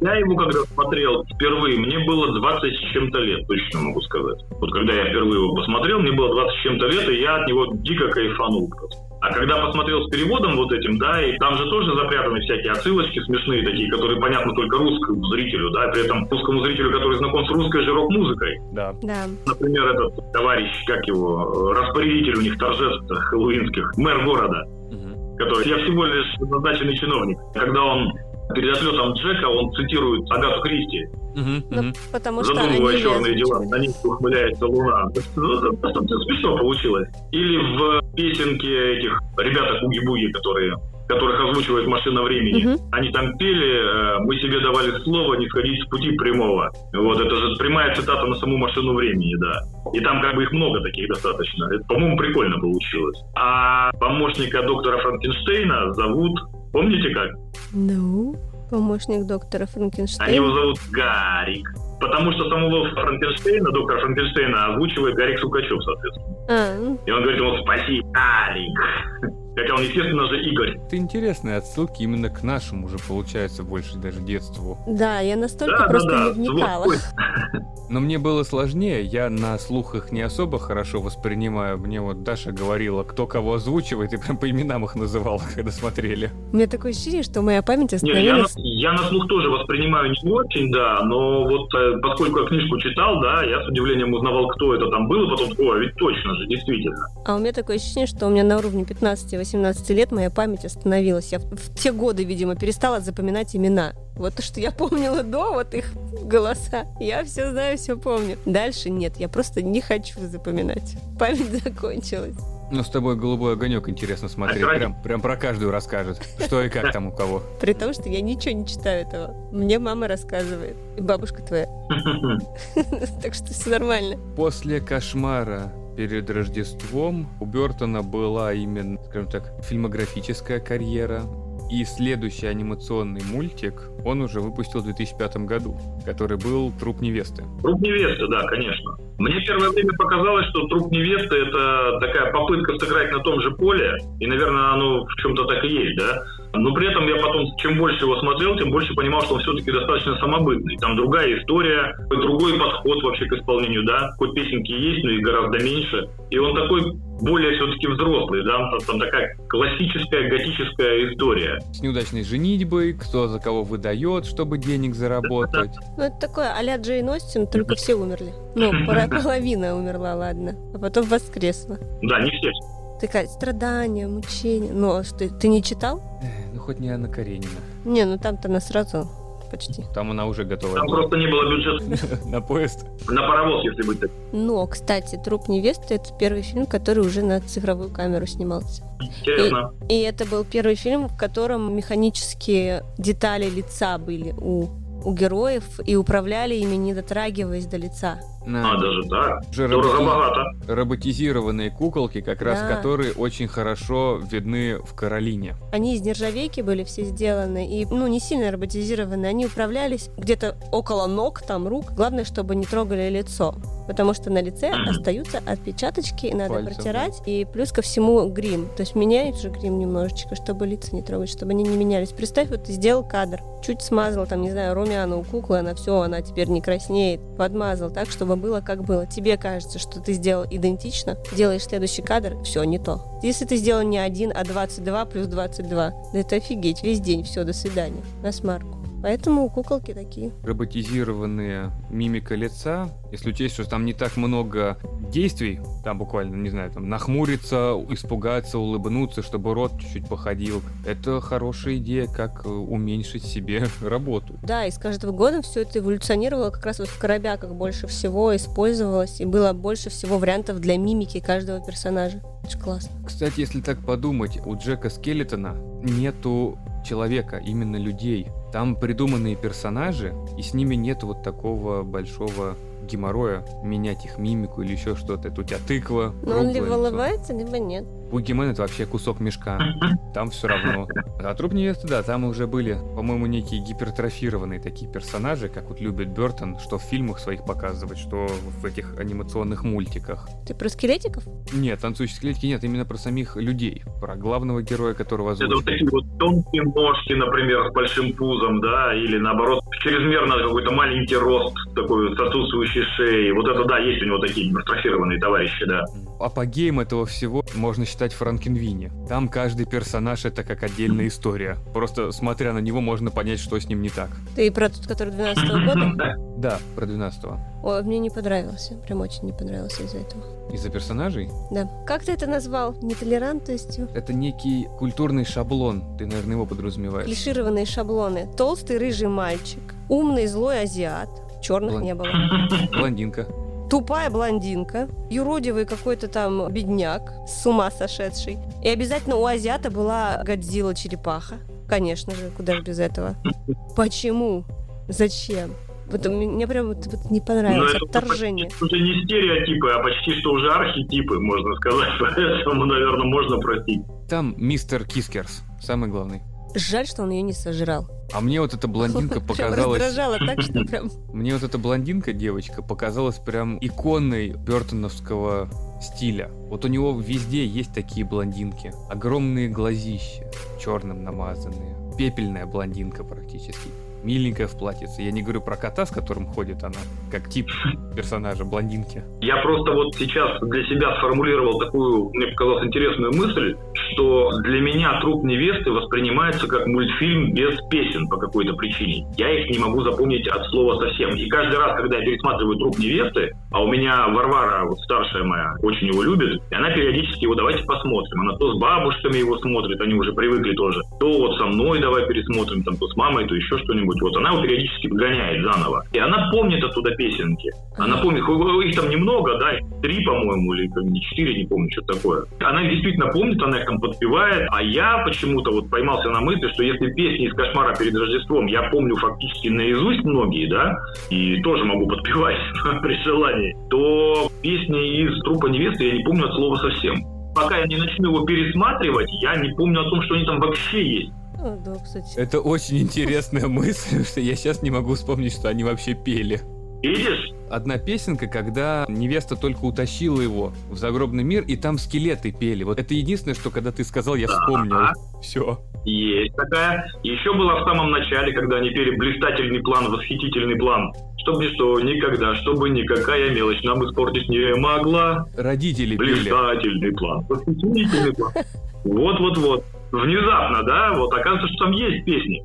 я его когда смотрел впервые, мне было 20 с чем-то лет, точно могу сказать. Вот когда я впервые его посмотрел, мне было 20 с чем-то лет, и я от него дико кайфанул просто. А когда посмотрел с переводом вот этим, да, и там же тоже запрятаны всякие отсылочки смешные такие, которые понятны только русскому зрителю, да, при этом русскому зрителю, который знаком с русской же рок-музыкой. Да. да. Например, этот товарищ, как его, распорядитель у них торжеств хэллоуинских, мэр города, угу. который, я всего лишь назначенный чиновник. Когда он перед отлетом Джека он цитирует Агату Кристи. Ну, потому что Задумывая черные дела, на них ухмыляется луна. Ну, смешно получилось. Или в песенке этих ребята Куги-Буги, которые которых озвучивает «Машина времени». Угу. Они там пели э, «Мы себе давали слово не сходить с пути прямого». Вот, это же прямая цитата на саму «Машину времени», да. И там как бы их много таких достаточно. Это, по-моему, прикольно получилось. А помощника доктора Франкенштейна зовут Помните как? Ну, помощник доктора Франкенштейна. Они его зовут Гарик. Потому что самого Франкенштейна, доктора Франкенштейна, озвучивает Гарик Сукачев, соответственно. А. Ну. И он говорит ему «Спасибо, Гарик». Хотя он, естественно же, Игорь. Это интересные отсылки именно к нашему уже, получается, больше даже детству. Да, я настолько да, просто да, да. не вникала. Но мне было сложнее, я на слух их не особо хорошо воспринимаю. Мне вот Даша говорила, кто кого озвучивает, и прям по именам их называла, когда смотрели. У меня такое ощущение, что моя память остановилась... Не, я, на, я на слух тоже воспринимаю не очень, да, но вот э, поскольку я книжку читал, да, я с удивлением узнавал, кто это там был, и потом, о, ведь точно же, действительно. А у меня такое ощущение, что у меня на уровне 15 18 лет моя память остановилась. Я в те годы, видимо, перестала запоминать имена. Вот то, что я помнила до, вот их голоса. Я все знаю, все помню. Дальше нет, я просто не хочу запоминать. Память закончилась. Ну, с тобой голубой огонек интересно смотреть. А Прям, прям про каждую расскажет. Что и как там у кого. При том, что я ничего не читаю этого. Мне мама рассказывает. И бабушка твоя. Так что все нормально. После кошмара перед Рождеством у Бертона была именно, скажем так, фильмографическая карьера. И следующий анимационный мультик он уже выпустил в 2005 году, который был «Труп невесты». Труп невесты, да, конечно. Мне первое время показалось, что труп невесты это такая попытка сыграть на том же поле, и, наверное, оно в чем-то так и есть, да. Но при этом я потом, чем больше его смотрел, тем больше понимал, что он все-таки достаточно самобытный. Там другая история, другой подход вообще к исполнению, да. Хоть песенки есть, но их гораздо меньше. И он такой более все-таки взрослый, да, там такая классическая готическая история. С неудачной женитьбой, кто за кого выдает, чтобы денег заработать. Ну, это такое а-ля Джейн Остин, только все умерли. Ну, пора- половина умерла, ладно. А потом воскресла. Да, не все. Такая страдания, мучения. Ну, а что, ты не читал? Хоть не Анна Каренина. Не, ну там-то она сразу почти. Там она уже готова Там просто не было бюджета на поезд. на паровоз, если быть так. Но, кстати, «Труп невесты» — это первый фильм, который уже на цифровую камеру снимался. Интересно. И это был первый фильм, в котором механические детали лица были у, у героев и управляли ими, не дотрагиваясь до лица. На А, даже так. Уже Дорого-богато. роботизированные куколки, как раз Да. которые очень хорошо видны в Каролине. Они из нержавейки были все сделаны, и, ну, не сильно роботизированы. Они управлялись где-то около ног, там, рук. Главное, чтобы не трогали лицо. Потому что на лице остаются отпечаточки, и надо Пальцев, протирать. И плюс ко всему грим. То есть меняют же грим немножечко, чтобы лица не трогать, чтобы они не менялись. Представь, вот ты сделал кадр, чуть смазал, там, не знаю, румяна у куклы, она все, она теперь не краснеет. Подмазал так, чтобы было как было. Тебе кажется, что ты сделал идентично, делаешь следующий кадр, все, не то. Если ты сделал не один, а 22 плюс 22, да это офигеть, весь день, все, до свидания, на смарку. Поэтому куколки такие. Роботизированные мимика лица, если учесть, что там не так много действий, там буквально, не знаю, там нахмуриться, испугаться, улыбнуться, чтобы рот чуть-чуть походил, это хорошая идея, как э, уменьшить себе работу. Да, и с каждым годом все это эволюционировало как раз вот в коробяках больше всего использовалось, и было больше всего вариантов для мимики каждого персонажа. Ж классно. Кстати, если так подумать, у Джека Скелетона нету человека, именно людей. Там придуманные персонажи, и с ними нет вот такого большого геморроя, менять их мимику или еще что-то. Это у тебя тыква, Но он либо улыбается, либо нет. Бугимен это вообще кусок мешка. Там все равно. А труп невесты, да, там уже были, по-моему, некие гипертрофированные такие персонажи, как вот любит Бертон, что в фильмах своих показывать, что в этих анимационных мультиках. Ты про скелетиков? Нет, танцующие скелетики нет, именно про самих людей, про главного героя, которого Это вот такие вот тонкие ножки, например, с большим пузом, да, или наоборот, чрезмерно какой-то маленький рост, такой с отсутствующей шеей. Вот это, да, есть у него такие гипертрофированные товарищи, да. Апогеем этого всего можно считать Франкенвини. Там каждый персонаж это как отдельная история. Просто смотря на него можно понять, что с ним не так. Ты про тот, который 12 года? Да, про 12-го. Ой, мне не понравился. Прям очень не понравился из-за этого. Из-за персонажей Да. Как ты это назвал? Нетолерантностью? это некий культурный шаблон, ты, наверное, его подразумеваешь. Клишированные шаблоны. Толстый рыжий мальчик. Умный злой азиат. Черных Блон- не было. Блондинка. Тупая блондинка. Юродивый какой-то там бедняк. С ума сошедший. И обязательно у азиата была Годзилла черепаха. Конечно же, куда же без этого. Почему? Зачем? Вот мне прям вот, вот не Но понравилось это отторжение. почти- уже не стереотипы, а почти что уже архетипы, можно сказать. Поэтому, наверное, можно простить. Там мистер Вискерс, самый главный. Жаль, что он ее не сожрал. А мне вот эта блондинка показалась... раздражало так, что прям... Мне вот эта блондинка, девочка, показалась прям иконой бертоновского стиля. Вот у него везде есть такие блондинки. Огромные глазища, черным намазанные. Пепельная блондинка практически. Миленькая в платьице. Я не говорю про кота, с которым ходит она, как тип персонажа блондинки. Я просто вот сейчас для себя сформулировал такую, мне показалась интересную мысль, что для меня труп невесты воспринимается как мультфильм без песен по какой-то причине. Я их не могу запомнить от слова совсем. И каждый раз, когда я пересматриваю труп невесты, а у меня Варвара, вот старшая моя, очень его любит, и она периодически его давайте посмотрим. Она то с бабушками его смотрит, они уже привыкли тоже, то вот со мной давай пересмотрим, там, то с мамой, то еще что-нибудь. вот она его периодически гоняет заново. И она помнит оттуда песенки. Она помнит, их там немного, да, три, по-моему, или не четыре, не помню, что такое. Она действительно помнит, она их там подпевает, а я почему-то вот поймался на мысли, что если песни из «Кошмара перед Рождеством» я помню фактически наизусть многие, да, и тоже могу подпевать при желании, то песни из «Трупа невесты» я не помню от слова совсем. Пока я не начну его пересматривать, я не помню о том, что они там вообще есть. Да, кстати. Это очень интересная мысль, что я сейчас не могу вспомнить, что они вообще пели. Видишь? Одна песенка, когда невеста только утащила его в загробный мир, и там скелеты пели. Вот это единственное, что когда ты сказал, я вспомнил. Все. Есть такая. Еще была в самом начале, когда они пели блистательный план, восхитительный план. Чтобы ничто, никогда, чтобы никакая мелочь нам испортить не могла. Родители Блистательный пели. план, восхитительный план. Вот-вот-вот внезапно, да, вот оказывается, что там есть песни.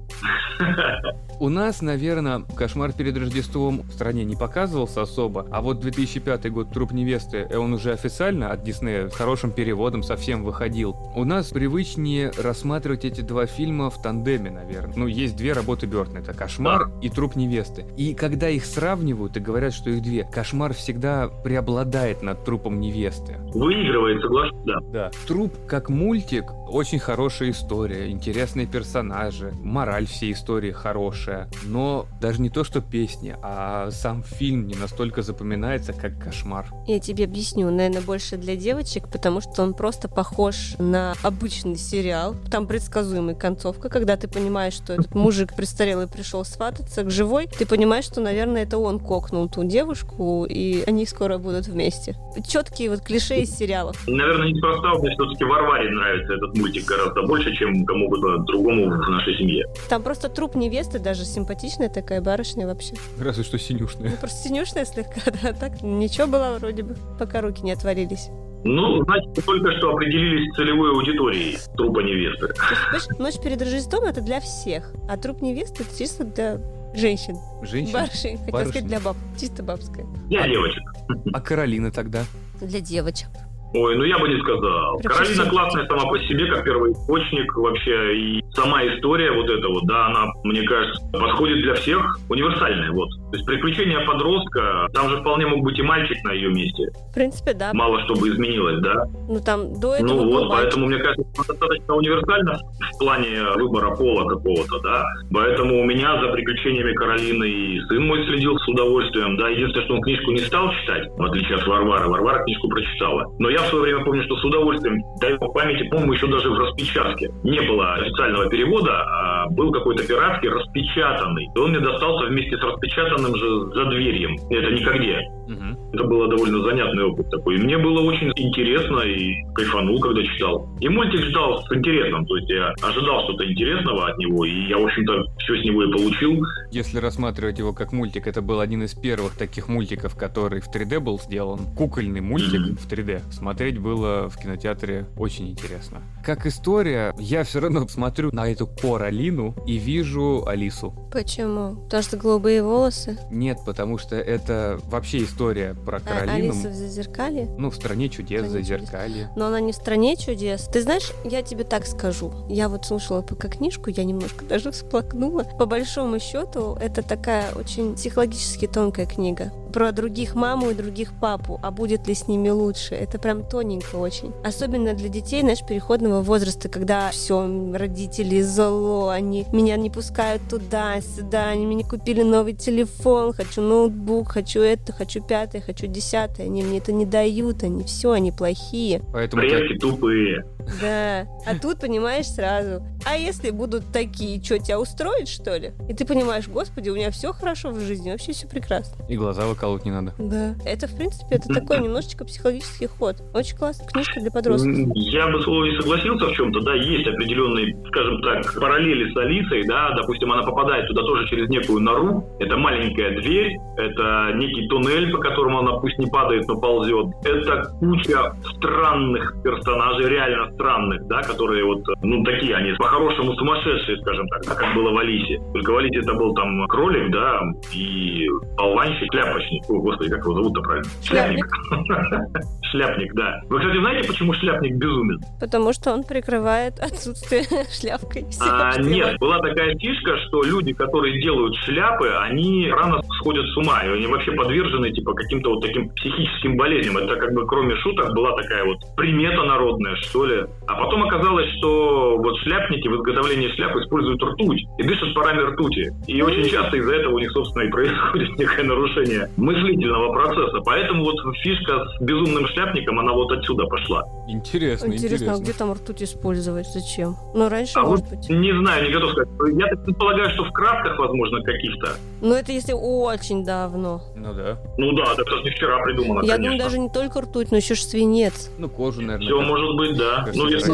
У нас, наверное, «Кошмар перед Рождеством» в стране не показывался особо, а вот 2005 год «Труп невесты», э, он уже официально от Диснея с хорошим переводом совсем выходил. У нас привычнее рассматривать эти два фильма в тандеме, наверное. Ну, есть две работы Бёртона, это «Кошмар» и «Труп невесты». И когда их сравнивают и говорят, что их две, «Кошмар» всегда преобладает над «Трупом невесты». Выигрывает, соглашусь, да. Да. «Труп» как мультик очень хорошая история, интересные персонажи, мораль всей истории хорошая но даже не то, что песни, а сам фильм не настолько запоминается, как кошмар. Я тебе объясню, наверное, больше для девочек, потому что он просто похож на обычный сериал. Там предсказуемая концовка, когда ты понимаешь, что этот мужик престарелый пришел свататься к живой, ты понимаешь, что, наверное, это он кокнул ту девушку, и они скоро будут вместе. Четкие вот клише из сериалов. Наверное, неспроста мне все-таки Варваре нравится этот мультик гораздо больше, чем кому-то другому в нашей семье. Там просто труп невесты даже симпатичная такая барышня вообще. Разве что синюшная. Ну, просто синюшная слегка, да, так ничего было вроде бы, пока руки не отвалились. Ну, значит, только что определились целевой аудиторией трупа невесты. есть, ночь перед Рождеством это для всех, а труп невесты это чисто для женщин. Женщин? Барышень, хотел сказать для баб, чисто бабская. Для а, девочек. А Каролина тогда? Для девочек. Ой, ну я бы не сказал. Каролина классная сама по себе, как первый источник вообще. И сама история вот эта вот, да, она, мне кажется, подходит для всех, универсальная, вот. То есть приключения подростка, там же вполне мог быть и мальчик на ее месте. В принципе, да. Мало что бы изменилось, да? Ну там до этого Ну вот, поэтому, мне кажется, достаточно универсально в плане выбора пола какого-то, да. Поэтому у меня за приключениями Каролины и сын мой следил с удовольствием, да. Единственное, что он книжку не стал читать, в отличие от Варвары. Варвара книжку прочитала. Но я в свое время помню, что с удовольствием, дай по памяти, по-моему, еще даже в распечатке. Не было официального перевода, а был какой-то пиратский распечатанный. И он мне достался вместе с распечатанным же за дверьем. Это никогде. Угу. Это было довольно занятный опыт такой. И мне было очень интересно и кайфанул, когда читал. И мультик ждал с интересом. То есть я ожидал что-то интересного от него, и я, в общем-то, все с него и получил. Если рассматривать его как мультик, это был один из первых таких мультиков, который в 3D был сделан. Кукольный мультик mm-hmm. в 3D. Смотреть было в кинотеатре очень интересно. Как история, я все равно смотрю на эту Коралину и вижу Алису. Почему? Потому что голубые волосы? Нет, потому что это вообще история про Каролину. А, Алиса в Зазеркалье? Ну, в «Стране чудес», в Зазеркалье. Но она не в «Стране чудес». Ты знаешь, я тебе так скажу. Я вот слушала пока книжку, я немножко даже всплакнула. По большому счету, это такая очень психологически тонкая книга про других маму и других папу, а будет ли с ними лучше. Это прям тоненько очень. Особенно для детей, знаешь, переходного возраста, когда все, родители зло, они меня не пускают туда-сюда, они мне купили новый телефон, хочу ноутбук, хочу это, хочу пятое, хочу десятое, они мне это не дают, они все, они плохие. Поэтому Предки тупые. Да. А тут понимаешь сразу. А если будут такие, что тебя устроит, что ли? И ты понимаешь, господи, у меня все хорошо в жизни, вообще все прекрасно. И глаза выкалывать не надо. Да. Это, в принципе, это такой немножечко психологический ход. Очень классная книжка для подростков. Я бы с Вовой согласился в чем-то, да, есть определенные, скажем так, параллели с Алисой, да, допустим, она попадает туда тоже через некую нору, это маленькая дверь, это некий туннель, по которому она пусть не падает, но ползет. Это куча странных персонажей, реально странных, да, которые вот, ну, такие они, по-хорошему сумасшедшие, скажем так, как было в Алисе. Только в Алисе это был там кролик, да, и болванщик, шляпочник. О, господи, как его зовут-то правильно? Шляпник. Шляпник, да. Вы, кстати, знаете, почему шляпник безумен? Потому что он прикрывает отсутствие шляпкой. А, нет, была такая фишка, что люди, которые делают шляпы, они рано сходят с ума, и они вообще подвержены, типа, каким-то вот таким психическим болезням. Это как бы, кроме шуток, была такая вот примета народная, что ли. А потом оказалось, что вот шляпники в изготовлении шляп используют ртуть и дышат парами ртути. И очень часто из-за этого у них, собственно, и происходит некое нарушение мыслительного процесса. Поэтому вот фишка с безумным шляпником, она вот отсюда пошла. Интересно, Интересно, интересно. а где там ртуть использовать? Зачем? Ну, раньше, А может вот быть. не знаю, не готов сказать. Я так предполагаю, что в красках, возможно, каких-то. Но это если очень давно. Ну да. Ну да, это же не вчера придумано, Я конечно. думаю, даже не только ртуть, но еще ж свинец. Ну, кожу, наверное. Все может быть, да. кажется, Ну, если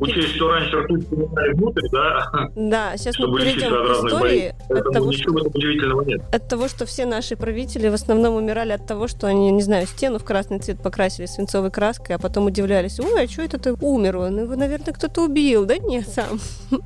учесть, что раньше ртуть внутрь, да, Да, сейчас мы перейдем от к истории болезней. от Поэтому того, ничего удивительного нет. от того, что все наши правители в основном умирали от того, что они, не знаю, стену в красный цвет покрасили свинцовой краской, а потом удивлялись, ой, а что это ты умер? Он его, наверное, кто-то убил. Да нет, сам.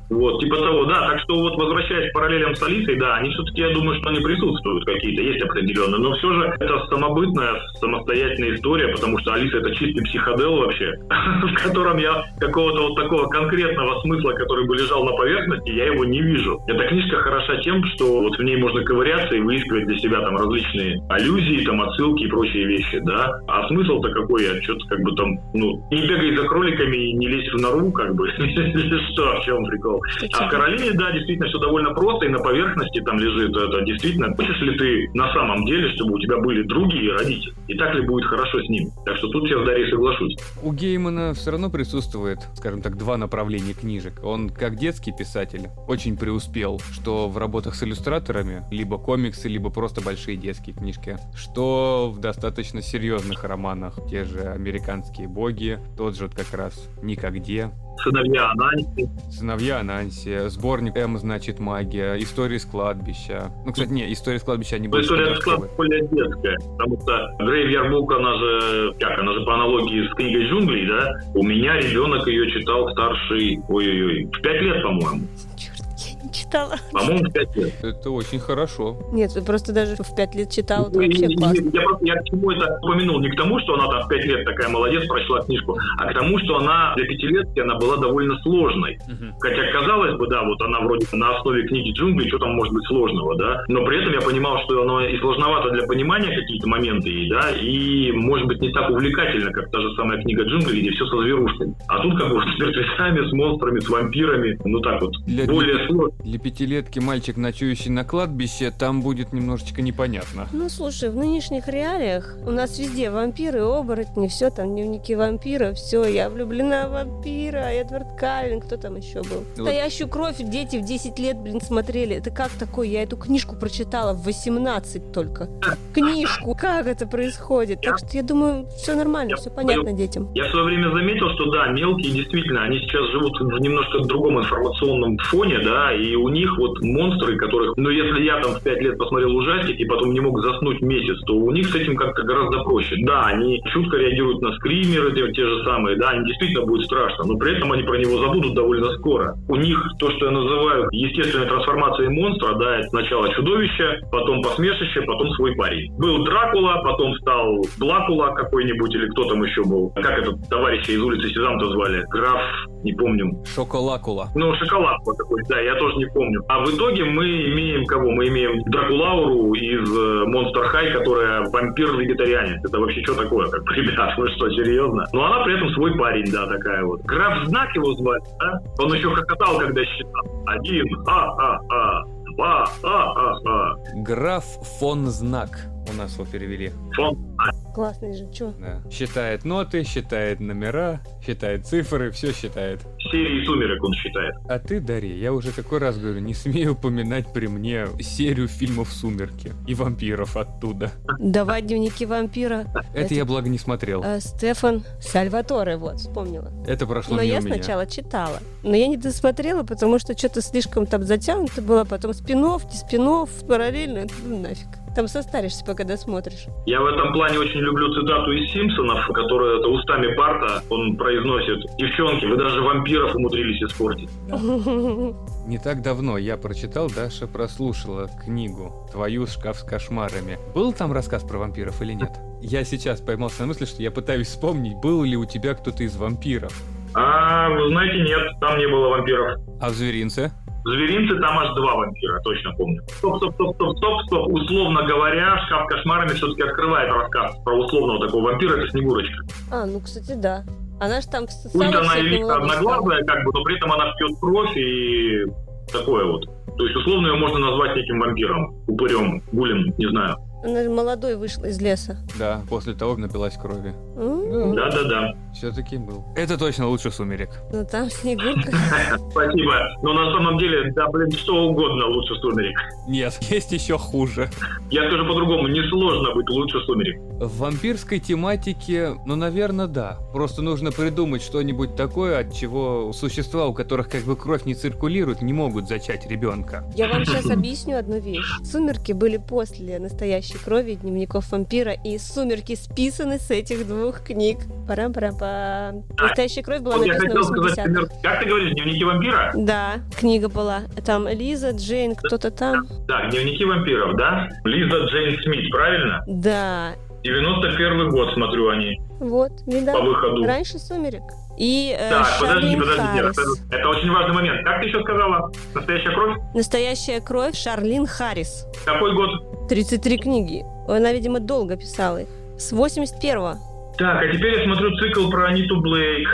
Вот, типа того, да. Так что вот возвращаясь к параллелям с Алисой, да, они все-таки, я думаю, что они присутствуют какие-то, есть определенные. Но все же это самобытная, самостоятельная история, потому что Алиса это чистый психодел вообще, в котором я какого-то вот такого конкретного смысла, который бы лежал на поверхности, я его не вижу. Эта книжка хороша тем, что вот в ней можно ковыряться и выискивать для себя там различные аллюзии, там отсылки и прочие вещи, да. А смысл-то какой? Я что-то как бы там, ну, не бегай за кроликами и не лезь в нору, как бы. Что, в чем прикол? А в Каролине, да, действительно, все довольно просто, и на поверхности там лежит это. Действительно, хочешь ли ты на самом деле, чтобы у тебя были другие родители? И так ли будет хорошо с ними? Так что тут я с Дарьей соглашусь. У Геймана все равно присутствует, скажем так, два направления книжек. Он, как детский писатель, очень преуспел, что в работах с иллюстраторами, либо комиксы, либо просто большие детские книжки, что в достаточно серьезных романах, те же «Американские боги», тот же вот как раз «Никогде», Сыновья Ананси. «Сыновья Ананси», сборник «М значит магия», «Истории с кладбища». Ну, кстати, не, «Истории с кладбища» они Но больше история подростковые. склад более детская, потому что Грейвьер Бук, она же, как, она же по аналогии с книгой джунглей, да? У меня ребенок ее читал старший, ой-ой-ой, в пять лет, по-моему. Читала. По-моему, в пять лет. Это очень хорошо. Нет, просто даже в пять лет читала, это Ну, вообще и- классно. Я, просто- я к чему это упомянул? Не к тому, что она там в пять лет такая молодец, прочла книжку, а к тому, что она для пятилетки она была довольно сложной. Хотя, казалось бы, да, вот она вроде на основе книги джунглей, что там может быть сложного, да, но при этом я понимал, что оно и сложновато для понимания какие-то моменты, и, да, и может быть не так увлекательно, как та же самая книга джунглей, где все со зверушками. А тут как бы с мертвецами, с монстрами, с вампирами, ну так вот, Для- более сложно. Для пятилетки мальчик, ночующий на кладбище, там будет немножечко непонятно. Ну, слушай, в нынешних реалиях у нас везде вампиры, оборотни, все там, дневники вампира, все, я влюблена в вампира, Эдвард Каллен, кто там еще был? Вот. Настоящую кровь дети в 10 лет, блин, смотрели. Это как такое? Я эту книжку прочитала в 18 только. Книжку. Как это происходит? Так что я думаю, все нормально, все понятно детям. Я в свое время заметил, что да, мелкие действительно, они сейчас живут в немножко другом информационном фоне, да, и у них вот монстры, которых, ну, если я там в пять лет посмотрел ужастик и потом не мог заснуть месяц, то у них с этим как-то гораздо проще. Да, они чутко реагируют на скримеры, те, те же самые, да, им действительно будет страшно, но при этом они про него забудут довольно скоро. У них то, что я называю естественной трансформацией монстра, да, это сначала чудовище, потом посмешище, потом свой парень. Был Дракула, потом стал Блакула какой-нибудь, или кто там еще был. Как этот товарища из улицы Сезам-то звали? Граф, не помню. Шоколакула. Ну, шоколад вот такой, да, я тоже не помню. А в итоге мы имеем кого? Мы имеем Дракулауру из э, Monster High, которая вампир-вегетарианец. Это вообще что такое? Как, ребят, вы что, серьезно? Но она при этом свой парень, да, такая вот. Граф Знак его звали, да? Он еще хохотал, когда считал. Один, а-а-а, два, а-а-а. Граф фон Знак у нас его перевели. Классный же, чё? Да. Считает ноты, считает номера, считает цифры, все считает. серии «Сумерек» он считает. А ты, Дарья, я уже какой раз говорю, не смею упоминать при мне серию фильмов «Сумерки» и вампиров оттуда. Давай дневники вампира. Это я, благо, не смотрел. Э, Стефан Сальваторе, вот, вспомнила. Это прошло Но я меня. сначала читала. Но я не досмотрела, потому что что-то слишком там затянуто было. Потом спинов, не спинов, параллельно. Ну, нафиг. Там состаришься, пока досмотришь. Я в этом плане очень люблю цитату из «Симпсонов», которая это устами Барта, он произносит «Девчонки, вы даже вампиров умудрились испортить». Не так давно я прочитал, Даша прослушала книгу «Твою шкаф с кошмарами». Был там рассказ про вампиров или нет? Я сейчас поймался на мысли, что я пытаюсь вспомнить, был ли у тебя кто-то из вампиров. А, вы знаете, нет, там не было вампиров. А в зверинце? В зверинце там аж два вампира, точно помню. Стоп, стоп, стоп, стоп, стоп, стоп. Условно говоря, шкаф кошмарами все-таки открывает рассказ про условного такого вампира, это Снегурочка. А, ну, кстати, да. Она же там Пусть она и лично одноглазая, как бы, но при этом она пьет кровь и такое вот. То есть условно ее можно назвать неким вампиром, упырем, гулем, не знаю. Она же молодой вышла из леса. Да, после того, как напилась крови. Да-да-да. Все-таки был. Это точно лучше сумерек. Ну, там Снегурка. Спасибо. Но на самом деле, да, блин, что угодно лучше сумерек. Нет, есть еще хуже. Я скажу по-другому, несложно быть лучше сумерек. В вампирской тематике, ну, наверное, да. Просто нужно придумать что-нибудь такое, от чего существа, у которых как бы кровь не циркулирует, не могут зачать ребенка. Я вам сейчас объясню одну вещь. Сумерки были после настоящей крови дневников вампира, и сумерки списаны с этих двух книг. Пара-пара-па. Настоящая кровь была Вот написана в хотел сказать, 80 пример, как ты говоришь, дневники вампира? Да, книга была. Там Лиза, Джейн, кто-то там. Да, дневники вампиров, да? Лиза Джейн Смит, правильно? Да, 91 год, смотрю они, вот, видал? по выходу. Раньше сумерек. И э, Так, подожди, Шарлин подожди, Харрис. это, это очень важный момент. Как ты еще сказала? Настоящая кровь? Настоящая кровь Шарлин Харрис. Какой год? 33 книги. Она, видимо, долго писала их. С 81-го. Так, а теперь я смотрю цикл про Аниту Блейк.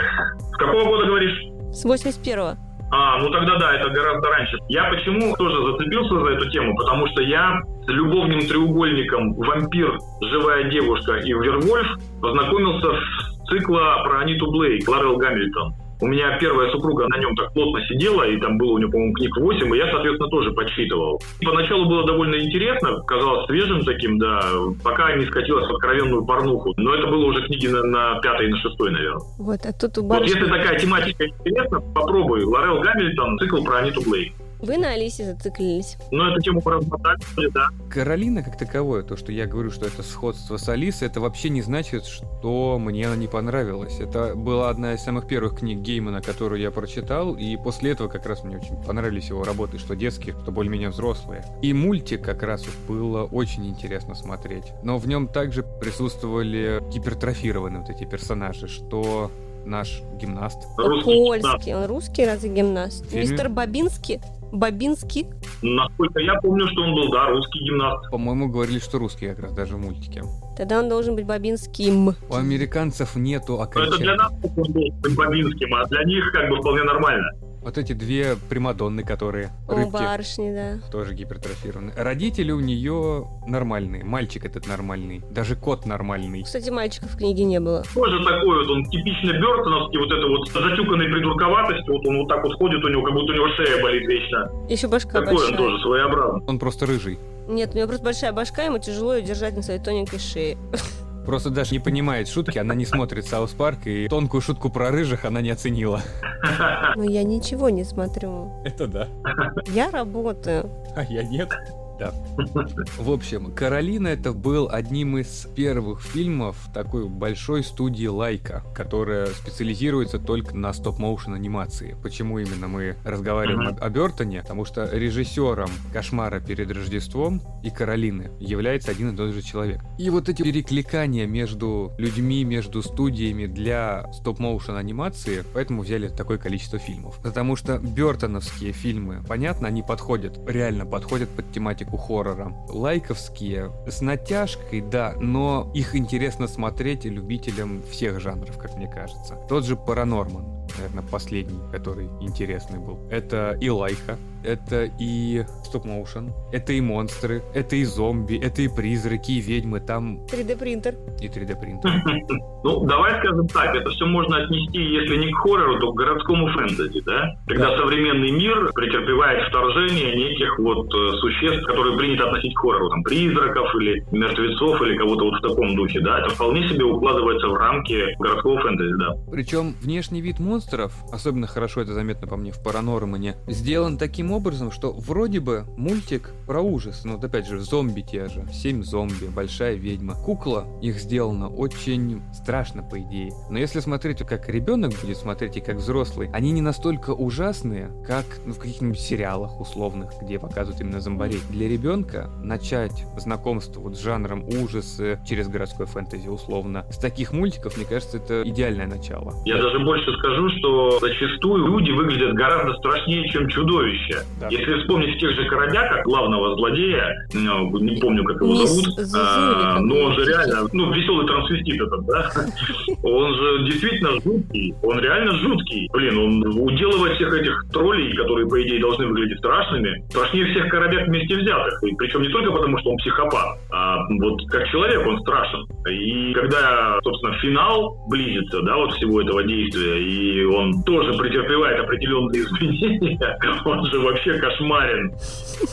С какого года говоришь? С 81-го. А, ну тогда да, это гораздо раньше. Я почему тоже зацепился за эту тему? Потому что я с любовным треугольником «Вампир», «Живая девушка» и «Вервольф» познакомился с цикла про Аниту Блейк, Ларел Гамильтон. У меня первая супруга на нем так плотно сидела, и там было у нее, по-моему, книг 8, и я, соответственно, тоже подсчитывал. Поначалу было довольно интересно, казалось свежим таким, да, пока не скатилось в откровенную порнуху. Но это было уже книги на, на пятой и на шестой, наверное. Вот, а тут у Вот барышни... если такая тематика интересна, попробуй. Лорел Гамильтон, цикл про Аниту Блейк. Вы на Алисе зациклились. Но эту тему поразмотали, да. Каролина как таковое, то, что я говорю, что это сходство с Алисой, это вообще не значит, что мне она не понравилась. Это была одна из самых первых книг Геймана, которую я прочитал, и после этого как раз мне очень понравились его работы, что детские, что более-менее взрослые. И мультик как раз было очень интересно смотреть. Но в нем также присутствовали гипертрофированные вот эти персонажи, что наш гимнаст. Русский да. Польский. Он русский разве гимнаст? Фильме? Мистер Бабинский? Бабинский? Насколько я помню, что он был, да, русский гимнаст. По-моему, говорили, что русский как раз даже в мультике. Тогда он должен быть Бабинским. У американцев нету Но это для окончания. нас он был быть бабинским, а для них как бы вполне нормально. Вот эти две примадонны, которые О, рыбки. барышни, да. тоже гипертрофированы. Родители у нее нормальные. Мальчик этот нормальный. Даже кот нормальный. Кстати, мальчика в книге не было. Тоже такой вот, он типично Бертоновский, вот это вот с затюканной придурковатостью, вот он вот так вот ходит у него, как будто у него шея болит вечно. Еще башка Такой большая. он тоже своеобразный. Он просто рыжий. Нет, у него просто большая башка, ему тяжело ее держать на своей тоненькой шее. Просто даже не понимает шутки, она не смотрит Саус Парк, и тонкую шутку про рыжих она не оценила. Но я ничего не смотрю. Это да. Я работаю. А я нет. Да. В общем, «Каролина» это был одним из первых фильмов такой большой студии Лайка, которая специализируется только на стоп-моушен анимации. Почему именно мы разговариваем о, о Бертоне? Потому что режиссером «Кошмара перед Рождеством» и «Каролины» является один и тот же человек. И вот эти перекликания между людьми, между студиями для стоп-моушен анимации, поэтому взяли такое количество фильмов. Потому что бертоновские фильмы, понятно, они подходят, реально подходят под тематику хоррора. Лайковские с натяжкой, да, но их интересно смотреть любителям всех жанров, как мне кажется. Тот же Паранорман, наверное, последний, который интересный был. Это и Лайка, это и стоп-моушен, это и монстры, это и зомби, это и призраки, и ведьмы, там 3D принтер. и 3D принтер. Ну, давай скажем так, это все можно отнести, если не к хоррору, то к городскому фэнтези, да? Когда Да. современный мир претерпевает вторжение неких вот э, существ, которые принято относить к хоррору, там, призраков или мертвецов или кого-то вот в таком духе, да? Это вполне себе укладывается в рамки городского фэнтези, да. Причем внешний вид монстров, особенно хорошо это заметно по мне в Паранормане, сделан таким образом, что вроде бы мультик про ужас, но вот опять же, зомби те же, семь зомби, большая ведьма. Кукла их сделана очень страшно, по идее. Но если смотреть, как ребенок будет смотреть и как взрослый, они не настолько ужасные, как ну, в каких-нибудь сериалах условных, где показывают именно зомбарей. Для ребенка начать знакомство вот с жанром ужасы через городской фэнтези условно, с таких мультиков, мне кажется, это идеальное начало. Я даже больше скажу, что зачастую люди выглядят гораздо страшнее, чем чудовища. Да. Если вспомнить тех же Коробяка, главного злодея, ну, не помню, как его зовут, а, но он же реально, ну, веселый трансвестит этот, да, он же действительно жуткий, он реально жуткий. Блин, он уделывает всех этих троллей, которые, по идее, должны выглядеть страшными, страшнее всех Коробяк вместе взятых. И причем не только потому, что он психопат, а вот как человек он страшен. И когда, собственно, финал близится, да, вот всего этого действия, и он тоже претерпевает определенные изменения, он же вообще кошмарен,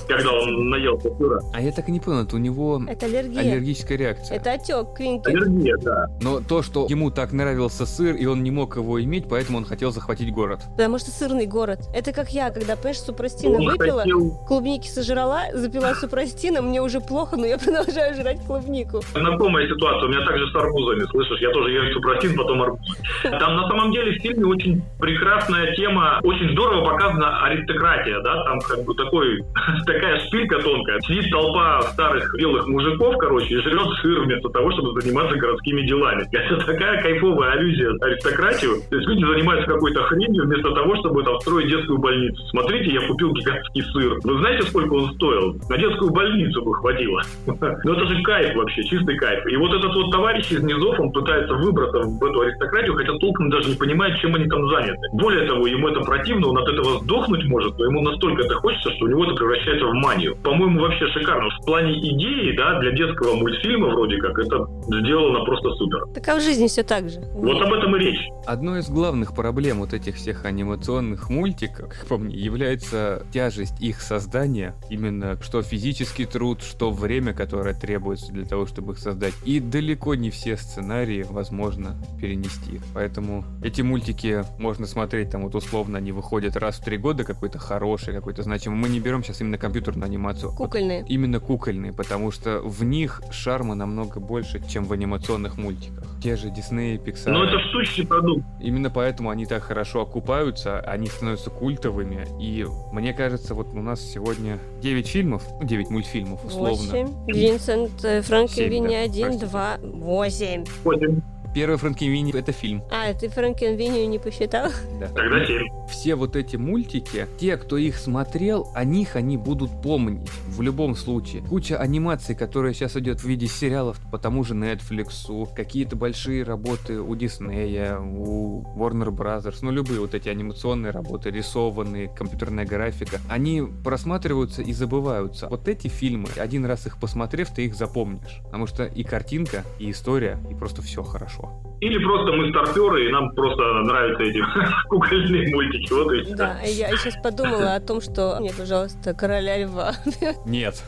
когда он наелся сыра. А я так и не понял, это у него это аллергия. аллергическая реакция. Это отек квинки. Аллергия, да. Но то, что ему так нравился сыр, и он не мог его иметь, поэтому он хотел захватить город. Потому что сырный город. Это как я, когда, понимаешь, супрастина он выпила, хотел... клубники сожрала, запила супрастина, мне уже плохо, но я продолжаю жрать клубнику. Знакомая ситуация, у меня также с арбузами, слышишь, я тоже ем супрастин, потом арбуз. Там на самом деле в фильме очень прекрасная тема, очень здорово показана аристократия, да, там как бы такой, такая шпилька тонкая. Сидит толпа старых белых мужиков, короче, и жрет сыр вместо того, чтобы заниматься городскими делами. Это такая кайфовая аллюзия аристократию. То есть люди занимаются какой-то хренью вместо того, чтобы там строить детскую больницу. Смотрите, я купил гигантский сыр. Вы знаете, сколько он стоил? На детскую больницу бы хватило. Ну это же кайф вообще, чистый кайф. И вот этот вот товарищ из низов, он пытается выбраться в эту аристократию, хотя толком даже не понимает, чем они там заняты. Более того, ему это противно, он от этого сдохнуть может, но ему настолько это хочется, что у него это превращается в манию. По-моему, вообще шикарно. В плане идеи, да, для детского мультфильма вроде как, это сделано просто супер. Так а в жизни все так же. Вот об этом и речь. Одной из главных проблем вот этих всех анимационных мультиков, как по мне, является тяжесть их создания, именно что физический труд, что время, которое требуется для того, чтобы их создать. И далеко не все сценарии возможно перенести. Поэтому эти мультики можно смотреть там вот условно, они выходят раз в три года, какой-то хороший, какой-то значимый. Мы не берем сейчас именно компьютерную анимацию. Кукольные. Вот именно кукольные, потому что в них шарма намного больше, чем в анимационных мультиках. Те же Disney, Pixar. Ну это штучный продукт. Именно поэтому они так хорошо окупаются, они становятся культовыми. И мне кажется, вот у нас сегодня 9 фильмов, 9 ну, мультфильмов условно. 8. Винсент э, Франкенвини 1, 2, 8. 8. Первый Франкенвини — это фильм. А, ты Франкенвинию не посчитал? Да. Тогда семь. Все вот эти мультики, те, кто их смотрел, о них они будут помнить в любом случае. Куча анимаций, которая сейчас идет в виде сериалов по тому же Netflix, какие-то большие работы у Диснея, у Warner Brothers, ну любые вот эти анимационные работы, рисованные, компьютерная графика, они просматриваются и забываются. Вот эти фильмы, один раз их посмотрев, ты их запомнишь. Потому что и картинка, и история, и просто все хорошо. Или просто мы старперы, и нам просто нравятся эти кукольные мультики. Вот и Да, я сейчас подумала о том, что мне, пожалуйста, короля льва. Нет.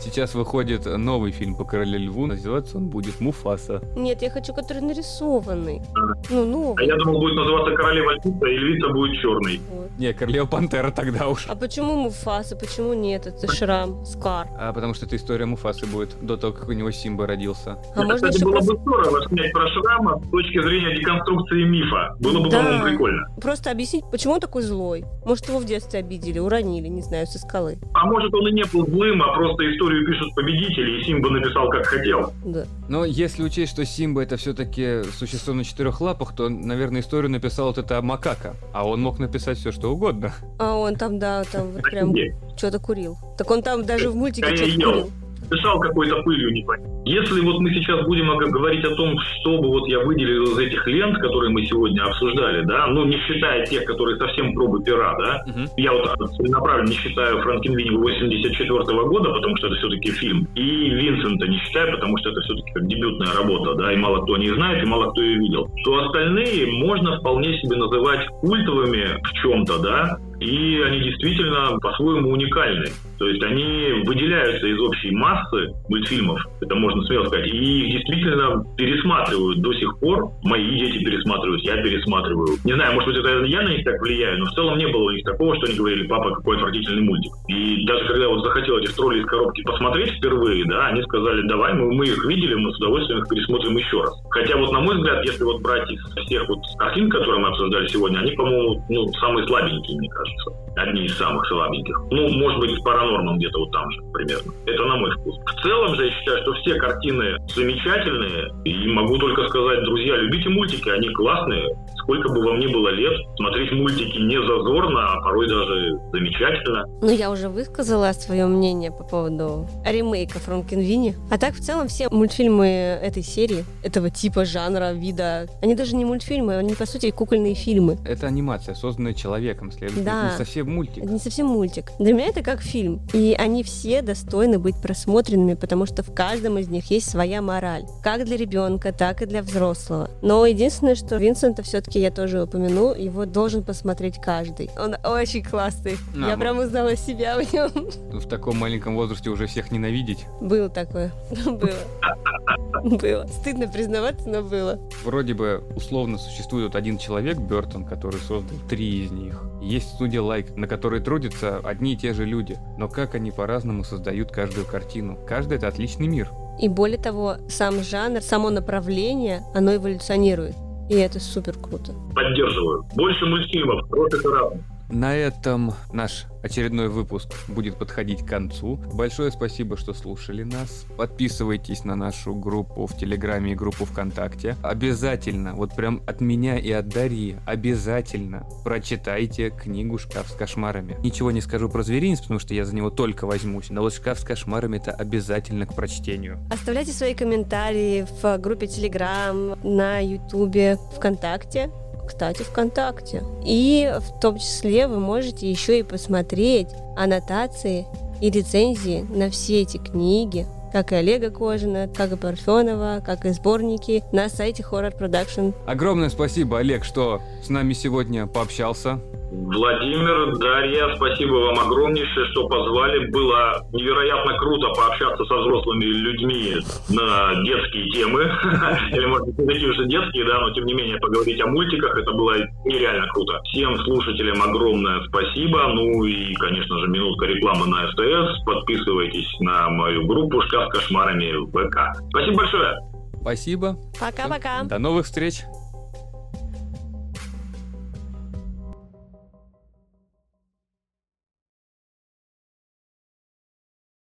Сейчас выходит новый фильм по королю льву. Называется он будет Муфаса. Нет, я хочу, который нарисованный. Ну, новый. А я думал, будет называться королева львица, и львица будет черный. Вот. Не, королева пантера тогда уж. А почему Муфаса? Почему нет? Это шрам, скар. А потому что это история Муфасы будет до того, как у него Симба родился. А это, можно кстати, еще было просто... бы здорово снять про Шрама с точки зрения деконструкции мифа. Было бы, да. по-моему, прикольно. Просто объяснить, почему он такой злой. Может, его в детстве обидели, уронили, не знаю, со скалы. А может, он и не был злым, а просто историю пишут победители, и Симба написал, как хотел. Да. Но если учесть, что Симба это все-таки существо на четырех лапах, то, наверное, историю написал вот это Макака. А он мог написать все, что угодно. А он там, да, там вот прям что-то курил. Так он там даже в мультике что-то курил дышал какой-то пылью непонятно. Если вот мы сейчас будем говорить о том, что бы вот я выделил из этих лент, которые мы сегодня обсуждали, да, ну, не считая тех, которые совсем пробы пера, да, uh-huh. я вот целенаправленно не считаю Франкенвини 84 -го года, потому что это все-таки фильм, и Винсента не считаю, потому что это все-таки как дебютная работа, да, и мало кто о ней знает, и мало кто ее видел, то остальные можно вполне себе называть культовыми в чем-то, да, и они действительно по-своему уникальны. То есть они выделяются из общей массы мультфильмов, это можно смело сказать, и их действительно пересматривают до сих пор. Мои дети пересматривают, я пересматриваю. Не знаю, может быть, это я на них так влияю, но в целом не было у них такого, что они говорили, папа, какой отвратительный мультик. И даже когда вот захотел этих троллей из коробки посмотреть впервые, да, они сказали, давай, мы, мы их видели, мы с удовольствием их пересмотрим еще раз. Хотя вот, на мой взгляд, если вот брать из всех вот картин, которые мы обсуждали сегодня, они, по-моему, ну, самые слабенькие, мне кажется. Одни из самых слабеньких. Ну, может быть, с паранормом где-то вот там же примерно. Это на мой вкус. В целом же я считаю, что все картины замечательные. И могу только сказать, друзья, любите мультики, они классные. Сколько бы вам ни было лет, смотреть мультики не зазорно, а порой даже замечательно. Ну, я уже высказала свое мнение по поводу ремейка Франкенвини. А так, в целом, все мультфильмы этой серии, этого типа, жанра, вида, они даже не мультфильмы, они, по сути, кукольные фильмы. Это анимация, созданная человеком, следовательно, Да. не совсем мультик. Это не совсем мультик. Для меня это как фильм. И они все достойны быть просмотренными, потому что в каждом из них есть своя мораль. Как для ребенка, так и для взрослого. Но единственное, что Винсента все-таки я тоже упомяну, его должен посмотреть каждый. Он очень классный. Да, я мы- прям узнала себя в нем. В таком маленьком возрасте уже всех ненавидеть. Было такое. Было. Было. Стыдно признаваться, но было. Вроде бы условно существует один человек, Бертон, который создал три из них. Есть студия Лайк, на которой трудятся одни и те же люди. Но как они по-разному создают каждую картину. Каждый это отличный мир. И более того, сам жанр, само направление, оно эволюционирует. И это супер круто. Поддерживаю. Больше мультфильмов, хороших и разных. На этом наш очередной выпуск будет подходить к концу. Большое спасибо, что слушали нас. Подписывайтесь на нашу группу в Телеграме и группу ВКонтакте. Обязательно, вот прям от меня и от Дарьи, обязательно прочитайте книгу «Шкаф с кошмарами». Ничего не скажу про зверинец, потому что я за него только возьмусь. Но вот «Шкаф с кошмарами» это обязательно к прочтению. Оставляйте свои комментарии в группе Телеграм, на Ютубе, ВКонтакте. Кстати, ВКонтакте. И в том числе вы можете еще и посмотреть аннотации и рецензии на все эти книги, как и Олега Кожина, как и Парфенова, как и сборники на сайте Horror Production. Огромное спасибо, Олег, что с нами сегодня пообщался. Владимир, Дарья, спасибо вам огромнейшее, что позвали. Было невероятно круто пообщаться со взрослыми людьми на детские темы. Или, может быть, не такие уж и детские, да, но тем не менее поговорить о мультиках, это было нереально круто. Всем слушателям огромное спасибо. Ну и, конечно же, минутка рекламы на СТС. Подписывайтесь на мою группу «Шкаф с кошмарами» в ВК. Спасибо большое. Спасибо. Пока-пока! До новых встреч.